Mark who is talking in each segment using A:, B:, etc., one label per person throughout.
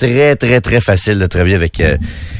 A: Très, très, très facile de travailler avec euh,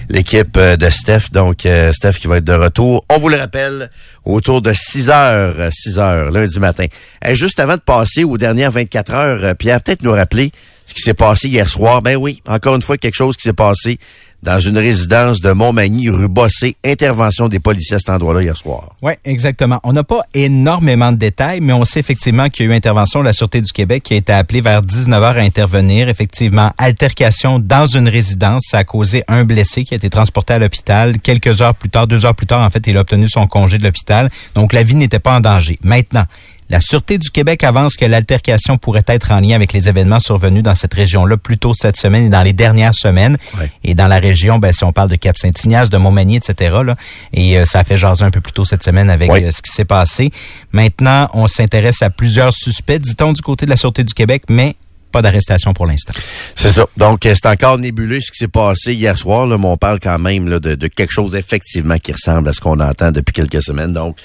A: l'équipe euh, de Steph. Donc, euh, Steph qui va être de retour. On vous le rappelle, autour de 6 heures, 6 heures, lundi matin. Et juste avant de passer aux dernières 24 heures, Pierre, peut-être nous rappeler ce qui s'est passé hier soir. Ben oui, encore une fois, quelque chose qui s'est passé dans une résidence de Montmagny, rue Bossé. Intervention des policiers à cet endroit-là hier soir.
B: Oui, exactement. On n'a pas énormément de détails, mais on sait effectivement qu'il y a eu intervention de la Sûreté du Québec qui a été appelée vers 19h à intervenir. Effectivement, altercation dans une résidence. Ça a causé un blessé qui a été transporté à l'hôpital. Quelques heures plus tard, deux heures plus tard, en fait, il a obtenu son congé de l'hôpital. Donc, la vie n'était pas en danger. Maintenant, la Sûreté du Québec avance que l'altercation pourrait être en lien avec les événements survenus dans cette région-là plus tôt cette semaine et dans les dernières semaines. Et dans la région, ben, si on parle de Cap-Saint-Ignace, de Montmagny, etc., là, et euh, ça a fait jaser un peu plus tôt cette semaine avec euh, ce qui s'est passé. Maintenant, on s'intéresse à plusieurs suspects, dit-on, du côté de la Sûreté du Québec, mais pas d'arrestation pour l'instant.
A: C'est ça. Donc, euh, c'est encore nébuleux ce qui s'est passé hier soir, là, mais on parle quand même là, de, quelque chose effectivement qui ressemble à ce qu'on entend depuis quelques semaines. Donc,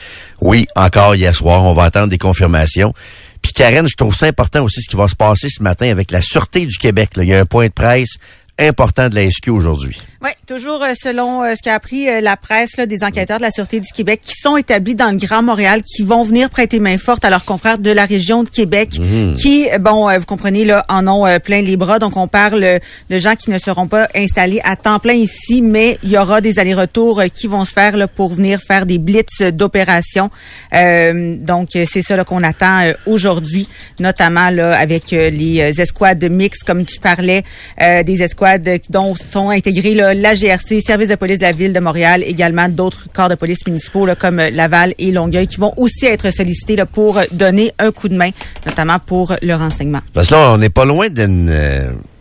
A: oui, encore hier soir, on va attendre des confirmations. Puis Karen, je trouve ça important aussi ce qui va se passer ce matin avec la Sûreté du Québec. Il y a un point de presse important de la SQ aujourd'hui.
C: Oui, toujours euh, selon euh, ce qu'a appris euh, la presse là, des enquêteurs de la Sûreté du Québec qui sont établis dans le Grand Montréal, qui vont venir prêter main forte à leurs confrères de la région de Québec,
A: Mhm.
C: qui, bon, vous comprenez, là, en ont plein les bras. Donc, on parle de gens qui ne seront pas installés à temps plein ici, mais il y aura des allers-retours qui vont se faire là, pour venir faire des blitz d'opérations. donc, c'est ça qu'on attend aujourd'hui, notamment là, avec les escouades mixtes, comme tu parlais, des escouades dont sont intégrés là, la GRC, Service de police de la ville de Montréal, également d'autres corps de police municipaux comme Laval et Longueuil, qui vont aussi être sollicités pour donner un coup de main, notamment pour le renseignement.
A: Là, on n'est pas loin d'une...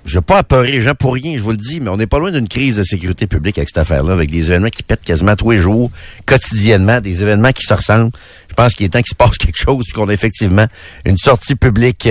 A: Euh, je veux pas apeurer les gens pour rien, je vous le dis, mais on n'est pas loin d'une crise de sécurité publique avec cette affaire-là, avec des événements qui pètent quasiment tous les jours, quotidiennement, des événements qui se ressemblent. Je pense qu'il est temps qu'il se passe quelque chose, qu'on a effectivement une sortie publique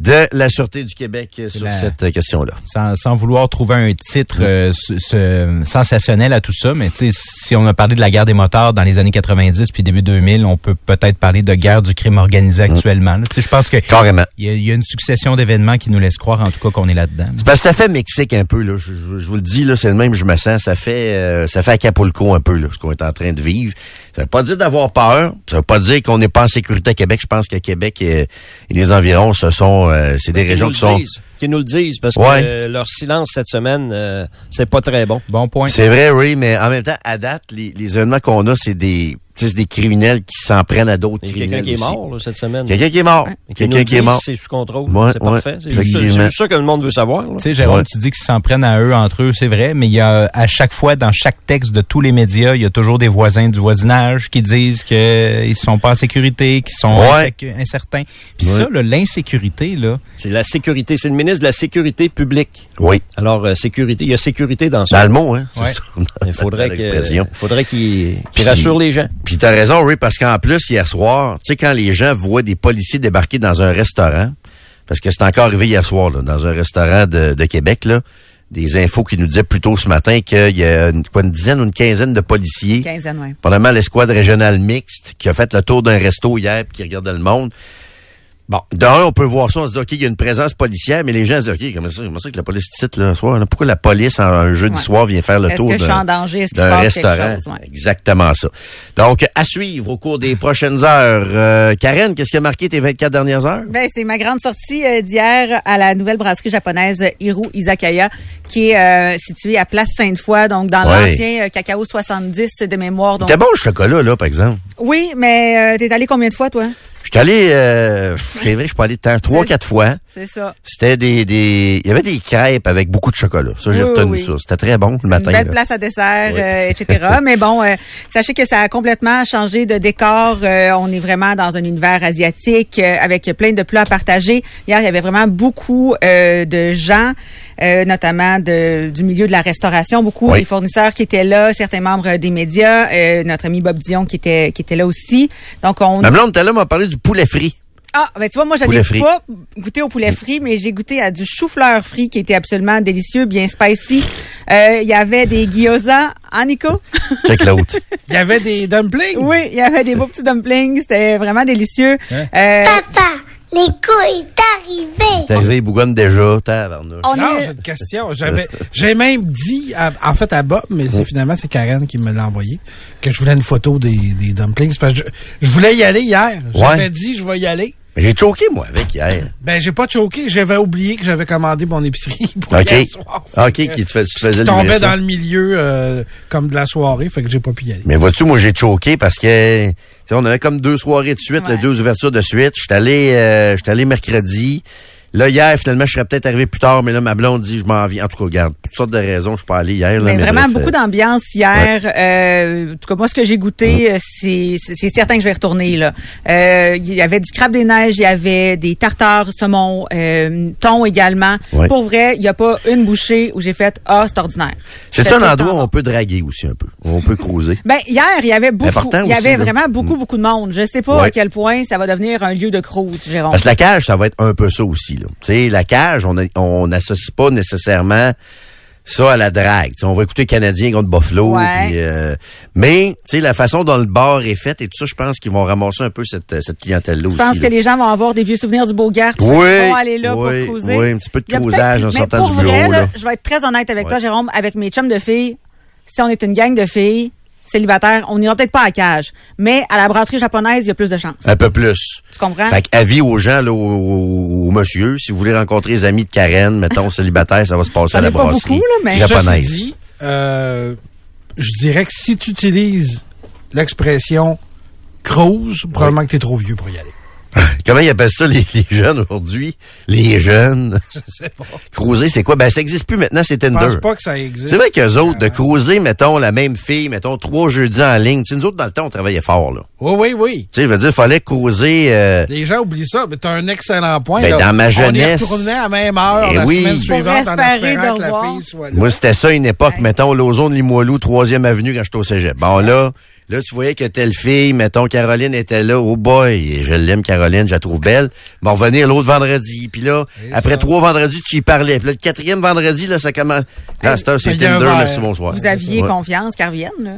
A: de la Sûreté du Québec sur
B: la...
A: cette question-là.
B: Sans, sans, vouloir trouver un titre euh, ce, ce, sensationnel à tout ça, mais si on a parlé de la guerre des motards dans les années 90 puis début 2000, on peut peut-être parler de guerre du crime organisé actuellement. Je pense que
A: Carrément.
B: Il y, y, a une succession d'événements qui nous laissent croire en tout cas qu'on est là-dedans.
A: C'est parce que ça fait Mexique un peu, là. Je, je, je vous le dis, là, c'est le même je me sens. Ça fait euh, ça fait Acapulco un peu, là, ce qu'on est en train de vivre. Ça veut pas dire d'avoir peur. Ça veut pas dire qu'on n'est pas en sécurité à Québec. Je pense que Québec et, et les environs, ce sont euh, c'est des
D: Mais
A: régions qui sont.
D: Disent, qui nous le disent parce
A: Ouais.
D: que euh, leur silence cette semaine, euh, c'est pas très bon.
B: Bon point.
A: C'est vrai, oui, mais en même temps, à date, les, les événements qu'on a, c'est des c'est des criminels qui s'en prennent à d'autres
D: Il y a
A: criminels.
D: quelqu'un qui est mort là, cette semaine.
A: Quelqu'un qui est mort. Quelqu'un qui est mort.
D: C'est sous contrôle.
A: Ouais,
D: c'est
A: ouais,
D: parfait. C'est juste, ça que le monde veut savoir. là.
B: Tu sais, Jérôme,
A: Ouais.
B: tu dis qu'ils s'en prennent à eux entre eux, c'est vrai, mais il y a à chaque fois dans chaque texte de tous les médias, il y a toujours des voisins du voisinage qui disent qu'ils sont pas en sécurité, qu'ils sont incertains. Puis
A: Ouais.
B: ça, là, l'insécurité, là,
D: C'est la sécurité. C'est le ministre de la sécurité publique.
A: Oui.
D: Alors, euh, sécurité, il y a sécurité dans ça.
A: Dans le mot, hein. c'est
B: Ouais.
A: ça.
D: Il faudrait que, faudrait qu'il
A: Puis-
D: qu'il rassure les gens.
A: Puis t'as raison, oui, parce qu'en plus, hier soir, tu sais, quand les gens voient des policiers débarquer dans un restaurant, parce que c'est encore arrivé hier soir, là, dans un restaurant de, de Québec, là, des infos qui nous disaient plus tôt ce matin qu'il y a une, quoi, une dizaine ou une quinzaine de policiers,
C: Quinzaine, ouais.
A: pendant l'escouade régionale mixte, qui a fait le tour d'un resto hier puis qui regardait le monde. Bon, d'un, on peut voir ça, on se dit, OK, il y a une présence policière, mais les gens se disent, OK, comment ça, comment ça que la police cite, là, soir? là? Pourquoi la police, en un jeudi
C: Ouais.
A: soir, vient faire le tour d'un restaurant?
C: chose? Ouais.
A: Exactement ça. Donc, à suivre au cours des prochaines heures. Euh, Karen, qu'est-ce qui a marqué tes 24 dernières heures?
C: Ben, c'est ma grande sortie euh, d'hier à la nouvelle brasserie japonaise Hiru Izakaya, qui est euh, située à Place Sainte-Foy, donc dans
A: Ouais.
C: l'ancien cacao 70 de mémoire.
A: C'était bon le chocolat, là, par exemple.
C: oui, mais t'es allé combien de fois, toi?
A: Je suis allé, euh, c'est vrai, je suis allé temps, trois, quatre fois.
C: C'est ça.
A: C'était des, des, il y avait des crêpes avec beaucoup de chocolat. Ça, j'ai
C: Oui,
A: retenu
C: oui.
A: ça. C'était très bon le matin.
C: Une belle
A: là.
C: place à dessert,
A: Oui.
C: euh, etc. Mais bon, euh, sachez que ça a complètement changé de décor. Euh, on est vraiment dans un univers asiatique euh, avec plein de plats à partager. Hier, il y avait vraiment beaucoup euh, de gens, euh, notamment de, du milieu de la restauration, beaucoup
A: Oui.
C: des fournisseurs qui étaient là, certains membres des médias, euh, notre ami Bob Dion qui était qui était là aussi. Donc on
A: Ma blonde, tout à l'heure, m'a parlé du poulet frit.
C: ah, ben tu vois, moi, j'avais pas goûté au poulet frit, mais j'ai goûté à du chou-fleur frit qui était absolument délicieux, bien spicy. Euh, Il y avait des gyoza, hein, Nico?
A: Check l'autre.
B: il y avait des dumplings?
C: oui, il y avait des beaux petits dumplings. C'était vraiment délicieux.
B: Hein?
C: Euh,
E: Papa, L'écho est arrivé?
A: T'es arrivé, Bougonne déjà, tabarnouche.
C: On
F: Non,
C: est...
F: j'ai une question. J'avais, j'ai même dit, à- en fait, à Bob, mais c'est finalement, c'est Karen qui me l'a envoyé, que je voulais une photo des, des dumplings. Parce que je, je voulais y aller hier. J'avais
A: Ouais.
F: dit, je vais y aller.
A: Mais J'ai choqué, moi, avec hier.
F: Ben, j'ai pas choqué. J'avais oublié que j'avais commandé mon épicerie pour
A: OK.
F: hier soir.
A: OK, qui te fait, tu faisais
F: tombait dans le milieu, euh, comme de la soirée, fait que j'ai pas pu y aller.
A: Mais vois-tu, moi, j'ai choqué parce que, on avait comme deux soirées de suite,
C: Ouais.
A: là, deux ouvertures de suite. J'étais allé, euh, allé mercredi. Là, hier, finalement, je serais peut-être arrivé plus tard, mais là, ma blonde dit, je m'en viens. En tout cas, regarde, toutes sortes de raisons, je suis pas allé hier, là,
C: Mais
A: mais
C: vraiment
A: bref,
C: beaucoup
A: euh,
C: d'ambiance hier. Euh, en tout cas, moi, ce que j'ai goûté, euh, c'est certain que je vais retourner. là. Euh, Il y avait du crabe des neiges, il y avait des tartares saumon, euh, thon également.
A: Ouais.
C: Pour vrai, il n'y a pas une bouchée où j'ai fait « Ah, c'est ordinaire ».
A: C'est un endroit où on peut draguer aussi un peu. On peut cruiser.
C: Ben hier, il y avait beaucoup, il y
A: aussi,
C: avait
A: là.
C: vraiment beaucoup
A: Mm.
C: beaucoup de monde. Je sais pas à quel point ça va devenir un lieu de cruise, Jérôme.
A: Parce que la cage, ça va être un peu ça aussi. Là. Tu sais, la cage, on n'associe pas nécessairement ça à la drague. On va écouter Canadien contre Buffalo.
C: Ouais.
A: puis, euh, mais tu sais, la façon dont le bar est fait et tout ça, je pense qu'ils vont ramasser un peu cette, cette clientèle-là
C: Je pense que
A: là.
C: les gens vont avoir des vieux souvenirs du Beaugard.
A: Oui,
C: Ils vont aller là
A: oui,
C: pour cruiser.
A: oui, un petit peu de
C: peut-être-
A: en sortant
C: pour
A: du
C: vrai,
A: bureau, là.
C: Je vais être très honnête avec
A: Ouais.
C: toi, Jérôme, avec mes chums de filles. Si on est une gang de filles célibataires, on n'ira peut-être pas à cage. Mais à la brasserie japonaise, il y a plus de chances.
A: Un peu plus.
C: Tu comprends?
A: Fait avis aux gens, là, aux, aux- aux monsieur, si vous voulez rencontrer les amis de Karen, mettons, célibataire, ça va se passer à la
C: pas
A: brasserie
C: beaucoup, là, mais-
A: japonaise.
F: Euh, je dirais que si tu utilises l'expression cruise, probablement que tu es trop vieux pour y aller.
A: Comment ils appellent ça, les, les jeunes aujourd'hui? Les jeunes.
F: Je sais pas.
A: Cruiser, c'est quoi? Ben, ça existe plus maintenant, c'est
F: Je pense
A: Tinder.
F: pas que ça existe.
A: C'est vrai qu'eux autres, de cruiser, mettons, la même fille, mettons, trois jeudis en ligne. Tu sais, nous autres, dans le temps, on travaillait fort, là.
F: Oui, oui, oui.
A: Tu sais, je veux dire, fallait cruiser, euh,
F: Les gens oublient ça, mais tu as un excellent point.
A: Ben,
F: là.
A: dans ma
F: On
A: jeunesse-
F: y retournait à la même heure
A: Eh
F: la
A: oui.
F: semaine suivante en
C: espérer
F: espérant
C: de
F: que la
C: revoir.
F: fille soit là.
A: Moi, c'était ça une époque, mettons, l'ozone Limoilou, troisième avenue quand j'étais au cégep. Bon, là, là, tu voyais que telle fille, mettons, Caroline était là. Oh boy, je l'aime, Caroline, je la trouve belle. Bon, revenir l'autre vendredi. Puis là, après trois vendredis, tu y parlais. Puis là, le quatrième vendredi, là, ça commence. Là, c'est Tinder,
F: verre.
A: merci, bonsoir.
C: Vous aviez
A: Ouais.
C: confiance qu'elle revienne, là?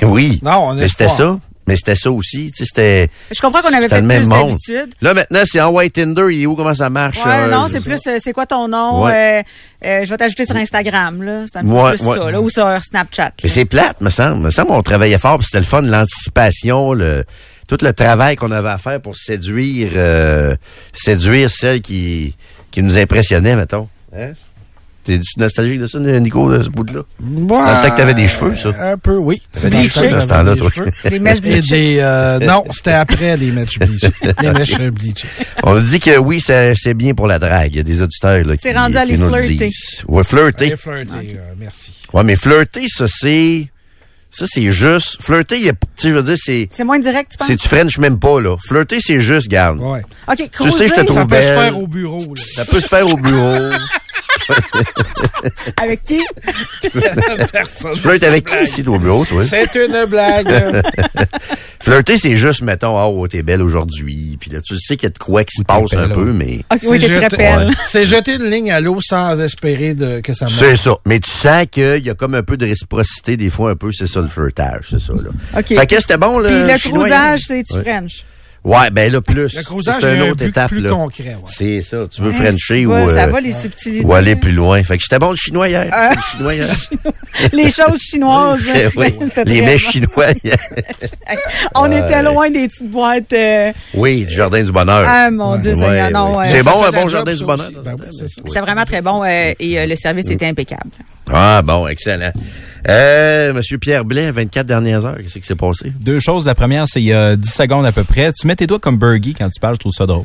A: Oui.
F: Non, on
A: Mais c'était ça. Mais c'était ça aussi. Tu sais, c'était.
C: Je comprends qu'on avait fait
A: le
C: plus
A: même monde.
C: d'habitude.
A: Là, maintenant, c'est en white Tinder. Il est où? Comment ça marche?
C: Ouais,
A: euh,
C: non, c'est plus, euh, c'est quoi ton nom?
A: Ouais.
C: Euh, je vais t'ajouter sur Instagram, là. C'est un peu plus
A: ouais.
C: ça, là. Ou sur Snapchat.
A: Mais c'est plate, me semble. Me semble on travaillait fort, puis c'était le fun, l'anticipation, le tout le travail qu'on avait à faire pour séduire euh, séduire celle qui qui nous impressionnait, mettons. Hein? T'es nostalgique de ça, Nico, de ce bout-là?
F: Ouais,
A: le temps que t'avais des cheveux, ça.
F: Un peu, oui.
A: T'avais des cheveux
F: que
A: dans ce temps-là, toi.
C: mèches bleachées.
F: euh, non, c'était après les mèches bleachées. Les mèches bleachées.
A: On dit que oui, c'est c'est bien pour la drague. Il y a des auditeurs là, qui,
C: C'est rendu à les flirter.
A: disent. Ouais, flirter.
F: Allez, flirter, euh, merci.
A: Ouais, mais flirter, ça, c'est... Ça, c'est juste... Flirter, tu sais, je veux dire, c'est...
C: C'est moins direct, tu penses?
A: C'est du French même pas, là. Flirter, c'est juste, garde.
F: Ouais.
C: OK,
A: Tu sais, je te trouve
F: Ça peut se faire au bureau. Là.
A: Ça peut se faire au bureau.
C: avec qui?
F: Personne.
A: Tu flirtes avec qui ici, toi, au bureau, toi?
F: C'est une blague.
A: Flirter, c'est juste, mettons, ah, oh, t'es belle aujourd'hui. Puis là, tu sais qu'il y a de quoi qui se passe un peu, mais...
C: OK, oui,
F: C'est
C: t'es très belle.
F: ouais. C'est jeter une ligne à l'eau sans espérer de, que ça
A: C'est
F: marche.
A: ça. Mais tu sens qu'il y a comme un peu de réciprocité, des fois, un peu, c'est ça, le flirtage, c'est ça, là.
C: OK.
A: Fait que c'était bon, là.
C: Puis le
A: hein?
C: c'est-tu
A: Ouais.
C: French?
A: Ouais, ben là, plus.
F: Le
A: c'est une autre
F: but
A: étape,
F: plus
A: là.
F: concret. Ouais.
A: C'est ça. Tu veux
C: Hein,
A: Frencher ou,
C: Ça
A: euh,
C: va, les subtilités.
A: ou aller plus loin. Fait que j'étais bon le chinois hier.
C: Ah.
A: Le chinois hier.
C: Les choses chinoises. là,
A: oui.
C: c'était
A: Les mets
C: bon.
A: chinois hier.
C: On était loin des petites boîtes. euh,
A: Oui, du jardin du bonheur.
C: Ah, mon Dieu,
A: Ouais,
C: Seigneur, non.
A: ouais.
C: ouais.
A: C'est bon, un bon jardin du bonheur.
F: Ben.
C: C'était vraiment très bon euh, et euh, le service était impeccable.
A: Ah, bon, excellent. Euh, Monsieur Pierre Blais, 24 dernières heures, qu'est-ce qui s'est passé?
B: Deux choses. La première, c'est il y a 10 secondes à peu près. Tu mets tes doigts comme Bergie quand tu parles, je trouve ça drôle.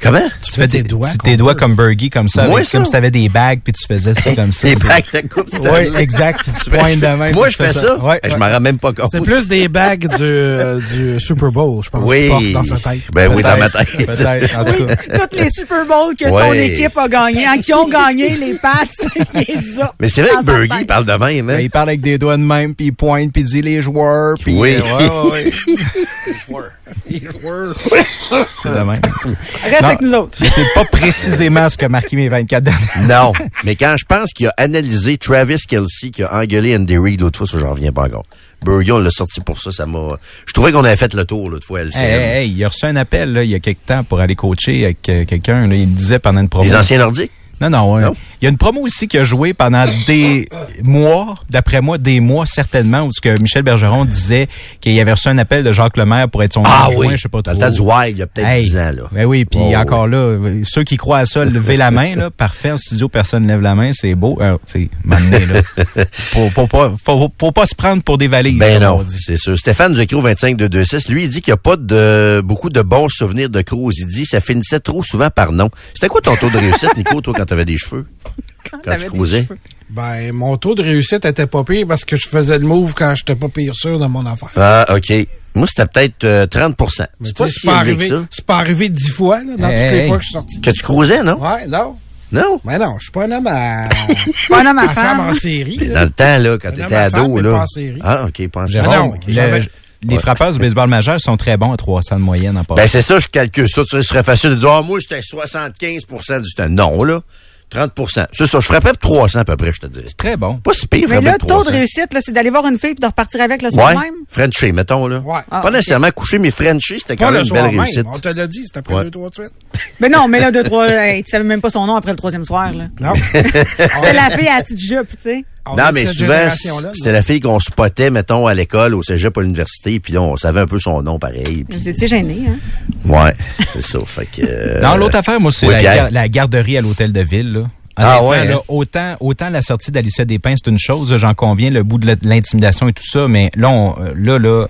A: Comment?
B: Tu
F: fais tes doigts
B: tu- tes doigts comme Bergie, comme ça.
A: Moi,
B: avec-
A: ça?
B: Comme si t'avais des bagues, puis tu faisais ça comme ça.
A: Les
B: c'est-
A: bagues, la coupe, c'est
B: Oui, exact. Puis tu pointes de même.
A: Moi, je fais ça.
B: Ouais,
A: Je m'en rends même pas compte.
F: C'est plus des bagues du, euh, du Super Bowl, je pense,
A: Oui.
F: porte dans sa tête.
A: Ben oui, dans ma tête.
B: Peut-être, peut-être, en tout cas.
C: Toutes les Super Bowls que son équipe a gagné, hein, qui ont gagné les Pats, les
A: Mais c'est vrai que Bergie parle de même,
B: Ben,
A: hein?
B: il parle avec des doigts de même, puis il pointe, puis il dit les joueurs, puis...
A: Oui.
B: euh, ouais, ouais, ouais. C'est de même.
C: Reste
B: Non.
C: avec nous autres.
B: Mais c'est pas précisément ce que marqué mes 24 dernières.
A: Non. Mais quand je pense qu'il a analysé Travis Kelsey qui a engueulé Andy Reid l'autre fois, ça, j'en reviens pas encore. Burger, on l'a sorti pour ça. Ça m'a. Je trouvais qu'on avait fait le tour l'autre fois à LCN.
B: Hey, hey, hey, il a reçu un appel là, il y a quelque temps pour aller coacher avec euh, quelqu'un. là. Il disait pendant une promo.
A: Les anciens nordiques?
B: Non, non, ouais.
A: Non?
B: Il y a une promo aussi qui a joué pendant des mois, d'après moi, des mois certainement, où ce que Michel Bergeron disait qu'il avait reçu un appel de Jacques Lemaire pour être son
A: Ah
B: adjoint,
A: oui.
B: je sais pas
A: Dans
B: trop.
A: le temps du Wild, il y a peut-être
B: Hey,
A: 10 ans, là.
B: Ben oui, puis
A: Oh,
B: encore là, ceux qui croient à ça, levez la main, là. Parfait, en studio, personne lève la main, c'est beau. Euh, c'est m'amener, là. Faut, faut, pas, faut, faut pas se prendre pour des valises.
A: Ben non, c'est sûr. Stéphane du Écro 25226, lui, il dit qu'il n'y a pas de beaucoup de bons souvenirs de Cruz. Il dit ça finissait trop souvent par non. C'était quoi ton taux de réussite, Nico, toi, quand t'avais des cheveux? Quand tu
C: cheveux.
F: Ben, mon taux de réussite était pas pire parce que je faisais le move quand j'étais pas pire sûr de mon affaire.
A: Ah, OK. Moi, c'était peut-être euh, 30
F: Mais
A: C'est pas si
F: pas
A: élevé que
F: arrivé,
A: ça.
F: c'est pas arrivé dix fois, là, dans
B: Hey,
F: toutes les
B: hey.
F: fois que je suis sorti.
A: Que tu cruisais, non?
F: Ouais, non.
A: Non?
F: Mais non, je suis pas un homme à,
C: Pas un homme à
F: femme en
C: femme.
F: série.
A: Mais dans le temps, là, quand t'étais
F: femme,
A: ado,
F: mais
A: là.
F: pas en série.
A: Ah, OK, pas en série.
F: Ah non,
B: les frappeurs du baseball majeur sont très bons à 300 de moyenne en passant.
A: Ben, c'est ça, je calcule ça. Tu sais, Ce serait facile de dire, ah, moi, j'étais 75% du temps. Non, là. 30% C'est ça. Je ferais peut-être 300 à peu près, je te dirais.
B: très bon.
A: Pas si pire,
C: Mais là,
A: peut-être
C: taux de
A: 300.
C: réussite, là, c'est d'aller voir une fille et de repartir avec le soir
A: Ouais.
C: même?
A: Frenchie, mettons, là.
F: Ouais.
C: Ah,
A: pas nécessairement coucher, mais Frenchie, c'était quand
F: Pas
A: même
F: le
A: une belle
F: soir même.
A: réussite.
F: On te l'a dit, c'était après
A: Ouais.
F: deux, trois de suite.
C: Mais non, mais là, deux, trois, hey, tu savais même pas son nom après le troisième soir, là.
F: Non.
C: C'était la fille à la petite jupe, tu sais.
F: On
A: Non, mais souvent, c'était la fille qu'on spottait, mettons, à l'école, au cégep, à l'université, puis là, on savait un peu son nom pareil.
C: Vous étiez gêné, hein?
A: Ouais, c'est ça. Fait que. euh,
B: Non, l'autre affaire, moi, c'est
A: oui,
B: la, garderie à l'hôtel de ville. Là.
A: Ah ouais,
B: là,
A: hein?
B: autant, autant la sortie d'Alicia Despins, c'est une chose, j'en conviens, le bout de l'intimidation et tout ça, mais là, on- là, là,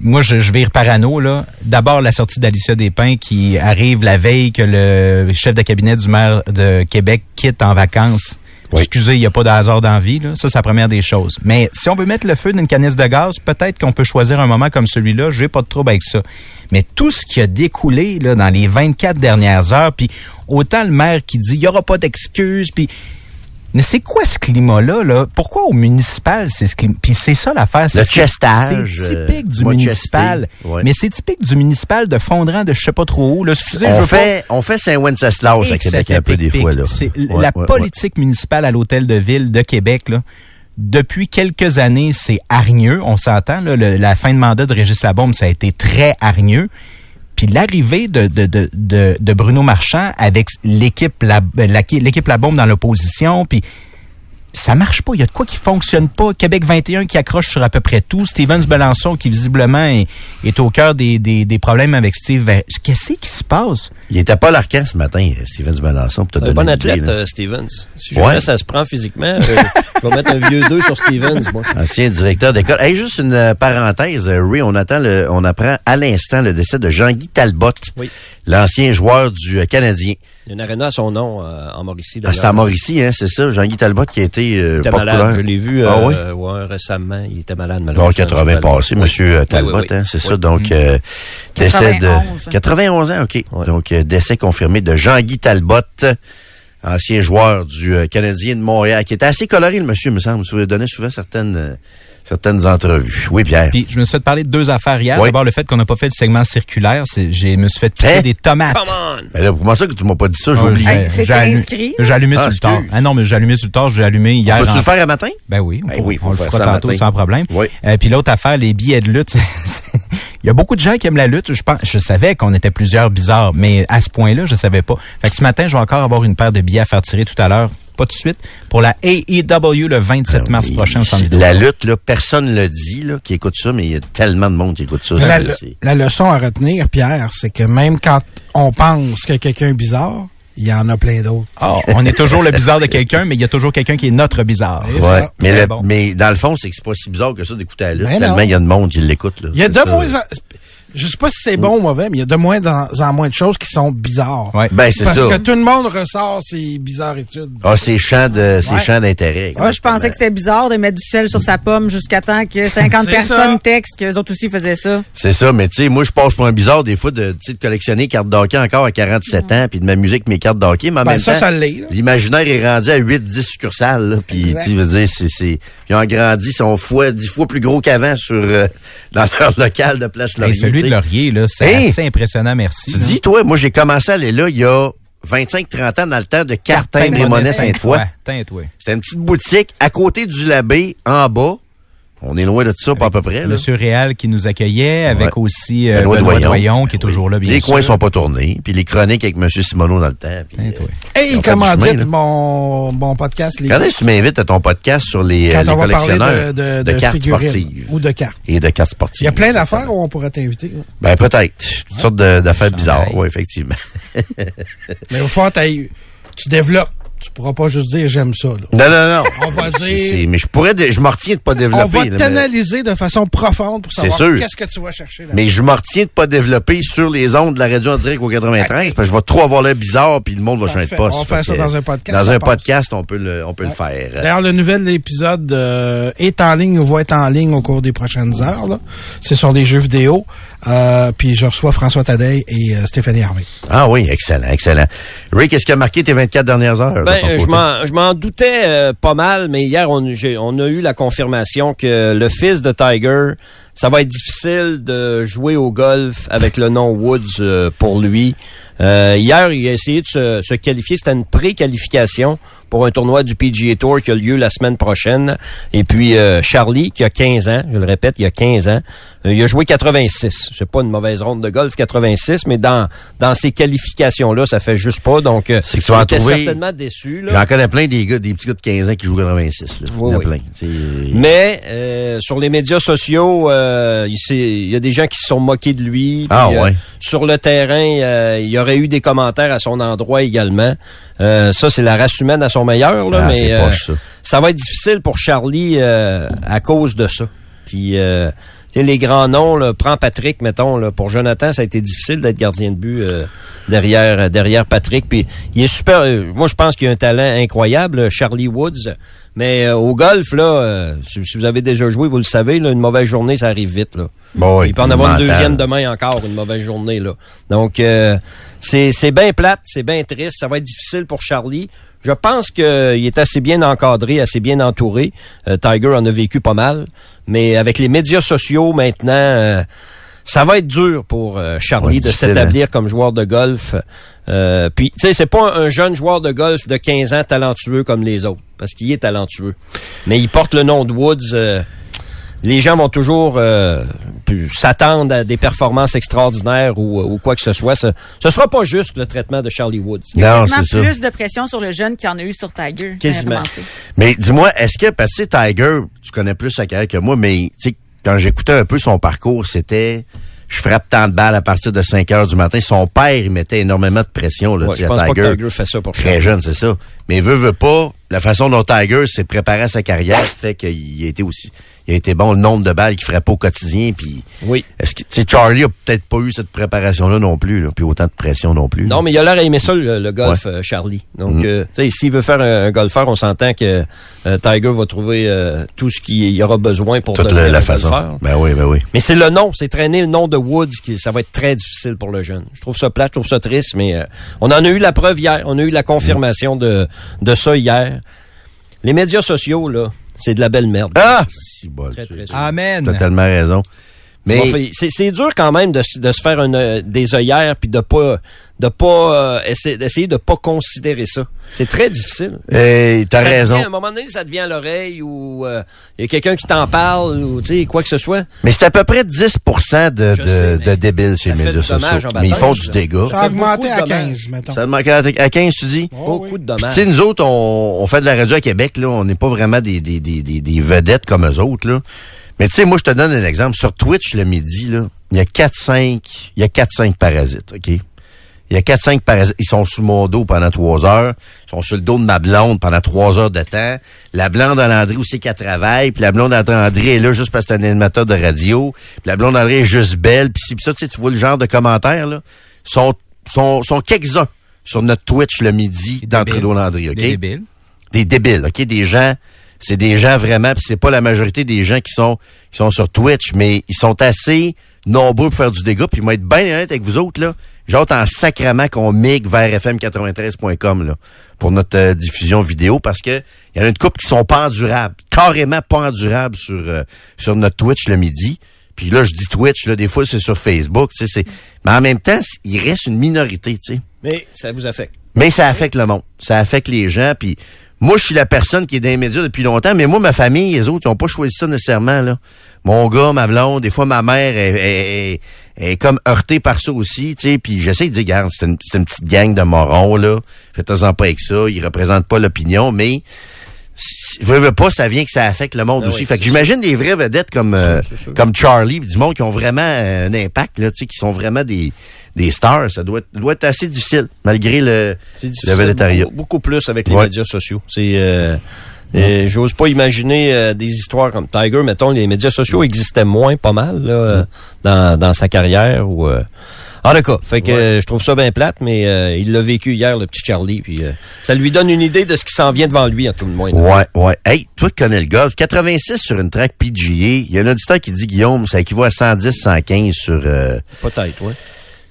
B: moi, je, je vire parano, là. D'abord, la sortie d'Alicia Despins qui arrive la veille que le chef de cabinet du maire de Québec quitte en vacances. Excusez, il n'y a pas de hasard dans la vie, là. Ça, c'est la première des choses. Mais si on veut mettre le feu d'une canisse de gaz, peut-être qu'on peut choisir un moment comme celui-là. J'ai pas de trouble avec ça. Mais tout ce qui a découlé, là, dans les 24 dernières heures, puis autant le maire qui dit, il y aura pas d'excuses, puis mais c'est quoi ce climat-là? Là? Pourquoi au municipal, c'est ce climat? Puis c'est ça l'affaire. c'est-
A: Le
B: c'est-
A: chestage,
B: C'est typique du
A: euh,
B: municipal.
A: Ouais.
B: Mais c'est typique du municipal de fondrant de je sais pas trop où. Là, excusez,
A: on fait, on fait Saint-Wenceslas à Québec un peu des fois, là.
B: C'est
A: Ouais,
B: la
A: ouais,
B: politique municipale à l'hôtel de ville de Québec, là. Depuis quelques années, c'est hargneux, on s'entend. La fin de mandat de Régis Labombe, ça a été très hargneux. Puis l'arrivée de, de, de, de, Bruno Marchand avec l'équipe la- l'équipe La Bombe dans l'opposition, puis ça marche pas. Il y a de quoi qui fonctionne pas. Québec 21 qui accroche sur à peu près tout. Stevens Belançon qui visiblement est, est au cœur des, des, des problèmes avec Steve. Qu'est-ce qui se passe?
A: Il était pas à l'Arcan ce matin, Steven Melançon, pour te
D: Un
A: donner
D: bon athlète,
A: idée,
D: euh, Stevens. Si
A: Ouais.
D: jamais ça se prend physiquement, euh, je vais mettre un vieux 2 sur Stevens, moi.
A: Ancien directeur d'école. Hey, juste une euh, parenthèse, euh, Ray, on attend le, on apprend à l'instant le décès de Jean-Guy Talbot,
D: Oui.
A: L'ancien joueur du euh, Canadien.
D: Il y a une arena à son nom euh, en Mauricie.
A: Ah, c'est à Mauricie, hein, c'est ça, Jean-Guy Talbot qui a été euh,
D: Il était malade. Je l'ai vu euh,
A: Ah oui?
D: ouais, récemment. Il était malade,
A: Bon,
D: malheureusement.
A: 80
D: Oui.
A: passé,
D: Oui.
A: monsieur euh,
D: Oui,
A: Talbot,
D: oui, oui.
A: hein, c'est
D: Oui.
A: ça. Donc, euh, décès de
C: 91.
A: 91 ans, OK. Donc, euh, décès confirmé de Jean-Guy Talbot, ancien joueur du euh, Canadien de Montréal, qui était assez coloré, le monsieur, me semble. Vous donnait souvent certaines, euh, certaines entrevues. Oui, Pierre.
B: Puis je me suis fait parler de deux affaires hier.
A: Oui.
B: D'abord, le fait qu'on n'a pas fait le segment circulaire. c'est- J'ai me suis fait piquer
A: Hein?
B: des tomates.
D: Come on!
A: Mais là, comment ça que tu m'as pas dit ça? J'ai oublié.
B: j'ai-
C: Hey, c'était
B: j'ai allu-
C: inscrit,
B: J'ai allumé
A: Ah,
B: sur le tard. Ah non, mais j'ai allumé sur le tard. J'ai allumé hier.
A: Peux-tu
B: en-
A: le faire un matin?
B: Ben oui, on,
A: Ben
B: pourra-
A: oui, faut
B: on le
A: faire
B: fera tantôt
A: matin.
B: sans problème.
A: Oui.
B: Euh, puis l'autre affaire, les billets de lutte. Il y a beaucoup de gens qui aiment la lutte. Je pense, je savais qu'on était plusieurs bizarres, mais à ce point-là, je savais pas. Fait que ce matin, je vais encore avoir une paire de billets à faire tirer tout à l'heure, pas tout de suite, pour la AEW le 27 mars
A: Ah Oui,
B: prochain Vidéotron.
A: La lutte, là, personne le dit, là, qui écoute ça, mais il y a tellement de monde qui écoute ça.
F: La, le- la leçon à retenir, Pierre, c'est que même quand on pense que quelqu'un est bizarre, il y en a plein d'autres.
B: Ah, on est toujours le bizarre de quelqu'un, mais il y a toujours quelqu'un qui est notre bizarre.
A: Ouais,
F: ça.
A: mais,
B: Très
A: le-
B: bon.
A: mais dans le fond, c'est que c'est pas si bizarre que ça d'écouter la lutte.
F: Ben
A: tellement il y a de monde qui l'écoute.
F: Il y a de
A: ça.
F: moins je sais pas si c'est bon ou mauvais, mais il y a de moins en, moins de choses qui sont bizarres.
B: Ouais.
A: Ben, c'est
F: Parce
A: ça.
F: que tout le monde ressort ses bizarres études.
A: Ah, c'est champ de, c'est
F: Ouais.
A: champ d'intérêt.
C: Moi, je pensais que c'était bizarre de mettre du sel sur sa pomme jusqu'à temps que 50
F: C'est
C: personnes
F: ça.
C: textent qu'eux autres aussi faisaient ça.
A: C'est ça, mais tu sais, moi, je passe pour un bizarre des fois de, tu sais, de collectionner cartes d'hockey encore à 47 ans, puis de m'amuser avec mes cartes d'hockey, mais en
F: Ben,
A: même
F: ça,
A: temps,
F: ça l'est, là.
A: l'imaginaire est rendu à 8-10 succursales, là, puis tu veux dire, c'est, c'est, ils ont grandi, ils sont fois, 10 fois plus gros qu'avant sur, euh, dans leur local de Place Laurier.
B: Laurier, là, c'est
A: Hey!
B: assez impressionnant, merci.
A: Tu dis, toi, moi, j'ai commencé à aller là il y a 25-30 ans dans le temps de Cartin Brémonnet Sainte-Foy. C'était une petite boutique à côté du labé, en bas. On est loin de ça, pas à peu près. Là.
B: Monsieur Réal qui nous accueillait, avec
A: Ouais.
B: aussi euh,
A: Benoît
B: Benoît,
A: Doyon.
B: Doyon, qui est toujours là, bien
A: les
B: sûr.
A: coins sont pas tournés. Puis les chroniques avec M. Simoneau dans le temps. puis,
B: Hein,
A: euh,
B: toi.
F: Hey, comment mon, mon podcast, les
A: Quand est-ce que tu m'invites à ton podcast sur les,
F: quand
A: euh, les
F: on va parler
A: collectionneurs
F: de, de, de,
A: cartes sportives?
F: ou de cartes?
A: et de cartes sportives?
F: Il y a plein d'affaires où on pourrait t'inviter.
A: Ben peut-être. Toutes sortes d'affaires bizarres, oui, effectivement.
F: Mais au fond, tu développes. Tu pourras pas juste dire j'aime ça. Là.
A: Non, non, non.
F: On va dire-
A: Mais je pourrais, je m'en retiens de pas développer.
F: On va
A: mais-
F: t'analyser de façon profonde pour
A: C'est
F: savoir
A: sûr.
F: qu'est-ce que tu vas chercher là.
A: Mais je m'en retiens de pas développer sur les ondes de la radio en direct au 93 parce que je vais trop avoir l'air bizarre puis le monde va changer de poste.
F: On va faire
A: Fait
F: ça dans un podcast,
A: Dans un
F: passe.
A: podcast, on peut le, on peut le faire.
F: D'ailleurs, le nouvel épisode euh, est en ligne ou va être en ligne au cours des prochaines heures. là. C'est sur des jeux vidéo. Euh, puis je reçois François Tadei et euh, Stéphanie Harvey.
A: Ah oui, excellent, excellent. Ray, qu'est-ce qui a marqué tes 24 dernières heures?
D: Ben,
A: ton
D: je m'en, je m'en doutais euh, pas mal, mais hier, on, on a eu la confirmation que le fils de Tiger, ça va être difficile de jouer au golf avec le nom Woods euh, pour lui. Euh, hier, il a essayé de se, se qualifier. C'était une pré-qualification pour un tournoi du PGA Tour qui a lieu la semaine prochaine. Et puis, euh, Charlie, qui a 15 ans, je le répète, il a 15 ans, euh, il a joué 86. C'est pas une mauvaise ronde de golf, 86, mais dans, dans ces qualifications-là, ça fait juste pas. Donc, euh,
A: C'est que tu vas trouver-
D: certainement déçu. Là.
A: J'en connais plein des gars, des petits gars de 15 ans qui jouent 86. Là.
D: Oui, oui.
A: plein.
D: Mais euh, sur les médias sociaux, euh, il, il y a des gens qui se sont moqués de lui.
A: Ah,
D: Puis,
A: ouais.
D: sur le terrain, il y aurait eu des commentaires à son endroit également. Euh, ça, c'est la race humaine à son meilleur. Là,
A: Ah,
D: mais euh,
A: poche, ça.
D: ça va être difficile pour Charlie euh, à cause de ça. Puis euh, les grands noms, là, prends Patrick, mettons, là, pour Jonathan, ça a été difficile d'être gardien de but derrière derrière Patrick. Puis il est super. moi, je pense qu'il a un talent incroyable, Charlie Woods. Mais euh, au golf, là, euh, si, si vous avez déjà joué, vous le savez, là, une mauvaise journée, ça arrive vite. Là.
A: Bon,
D: il peut en avoir une deuxième demain encore, une mauvaise journée. là. Donc, euh, c'est c'est bien plate, c'est bien triste. Ça va être difficile pour Charlie. Je pense qu'il est assez bien encadré, assez bien entouré. Euh, Tiger en a vécu pas mal. Mais avec les médias sociaux maintenant, euh, ça va être dur pour euh, Charlie
A: Ouais,
D: de
A: difficile,
D: s'établir comme joueur de golf. Euh, puis, tu sais, c'est pas un jeune joueur de golf de 15 ans talentueux comme les autres, parce qu'il est talentueux. Mais il porte le nom de Woods. euh, les gens vont toujours euh, s'attendre à des performances extraordinaires ou, ou quoi que ce soit. Ce, ce sera pas juste le traitement de Charlie Woods.
A: Non, c'est ça.
C: plus de pression sur le jeune qu'il y en a eu sur Tiger.
D: Quasiment.
A: Mais dis-moi, est-ce que, parce que Tiger, tu connais plus sa carrière que moi, mais tu sais, quand j'écoutais un peu son parcours, c'était je frappe tant de balles à partir de 5 heures du matin. Son père, il mettait énormément de pression là,
D: Ouais,
A: tu
D: je pense pas
A: Tiger.
D: que Tiger fait ça pour
A: Très jeune, c'est ça. Mais veut, veut pas, la façon dont Tiger s'est préparé à sa carrière fait qu'il été aussi, il a été bon le nombre de balles qu'il ferait pas au quotidien, puis
D: Oui.
A: est-ce que, Charlie a peut-être pas eu cette préparation-là non plus, là, puis autant de pression non plus.
D: Non, mais il a l'air à aimer ça, le, le golf, euh, Charlie. Donc,
A: Mm.
D: euh, tu sais, s'il veut faire un, un golfeur, on s'entend que euh, Tiger va trouver euh, tout ce qu'il y aura besoin pour
A: toute
D: devenir
A: la, la
D: un
A: façon.
D: golfeur.
A: Ben oui, ben oui.
D: Mais c'est le nom, c'est traîner le nom de Woods qui ça va être très difficile pour le jeune. Je trouve ça plate, je trouve ça triste, mais on en a eu la preuve hier, on a eu la confirmation de, de ça hier. Les médias sociaux, là, c'est de la belle merde.
A: Ah! Si bol.
D: Très,
A: tu
D: très.
B: Amen.
A: totalement raison. Mais,
D: Bon, c'est, c'est dur quand même de, se faire une, euh, des œillères puis de pas de pas euh, essayer, d'essayer de pas considérer ça. C'est très difficile.
A: euh, t'as
D: Ça
A: raison.
D: devient- à un moment donné, ça devient à l'oreille ou euh, il y a quelqu'un qui t'en parle ou tu sais quoi que ce soit.
A: Mais c'est à peu près 10 de, de,
D: sais,
A: de débiles chez
D: ça
A: les
D: fait
A: médias sociaux. Mais ils font du dégât.
F: Ça a augmenté à
D: dommages.
F: 15, mettons.
A: Ça demande à, à 15, tu dis?
F: Oh,
D: Beaucoup
F: oui.
D: de dommages.
A: Tu sais, nous autres, on, on fait de la radio à Québec, là. On n'est pas vraiment des, des, des, des, des vedettes comme eux autres, là. Mais tu sais, moi, je te donne un exemple. Sur Twitch, le midi, là, il y a 4-5, il y a 4-5 parasites, OK? Il y a 4-5 parasites. Ils sont sous mon dos pendant trois heures. Ils sont sur le dos de ma blonde pendant trois heures de temps. La blonde à Landry aussi qu'elle travaille. Puis la blonde à Landry est là juste parce que c'est un animateur de radio. Puis la blonde à Landry est juste belle. Puis puis ça, tu sais, tu vois le genre de commentaires, là. Sont, sont, sont quelques-uns sur notre Twitch le midi
B: débiles.
A: Trudeau-Landry, OK?
B: Des débiles.
A: des débiles, OK? Des gens, c'est des gens vraiment, puis c'est pas la majorité des gens qui sont qui sont sur Twitch, mais ils sont assez nombreux pour faire du dégât, puis ils vont être bien honnête avec vous autres, là. Hâte en sacrament qu'on migre vers fm93.com, là, pour notre euh, diffusion vidéo, parce que il y en a une couple qui sont pas endurables, carrément pas endurables sur, euh, sur notre Twitch le midi. Puis là, je dis Twitch, là, des fois, c'est sur Facebook, tu sais, c'est... Mais en même temps, il reste une minorité, tu sais.
D: Mais ça vous affecte.
A: Mais ça affecte le monde. Ça affecte les gens. Puis moi, je suis la personne qui est dans les médias depuis longtemps, mais moi, ma famille, les autres, ils n'ont pas choisi ça nécessairement. Mon gars, ma blonde, des fois, ma mère est, est- comme heurtée par ça aussi, tu sais, puis j'essaie de dire, regarde, c'est une, une petite gang de morons, là. Faites-en pas avec ça, ils représentent pas l'opinion, mais veux, veux pas, ça vient que ça affecte le monde
D: Ah
A: aussi.
D: oui,
A: fait que j'imagine des vraies vedettes comme euh, comme Charlie, du monde qui ont vraiment euh, un impact, là, tu sais, qui sont vraiment des, des stars. Ça doit être, doit être assez difficile, malgré le,
D: C'est
A: le
D: difficile.
A: vélétariat.
D: Beaucoup, beaucoup plus avec les
A: Ouais.
D: médias sociaux. C'est, euh, j'ose pas imaginer euh, des histoires comme Tiger. Mettons, les médias sociaux existaient moins, pas mal, là, euh, dans, dans sa carrière ou. euh, en tout cas, fait que euh, je trouve ça bien plate, mais euh, il l'a vécu hier, le petit Charlie, puis euh, ça lui donne une idée de ce qui s'en vient devant lui, en tout le moins.
A: Ouais, ouais. Hey, toi qui connais le golf, 86 sur une track PGA, il y a un auditeur qui dit, Guillaume, ça équivaut à 110, 115 sur...
D: Peut-être, ouais.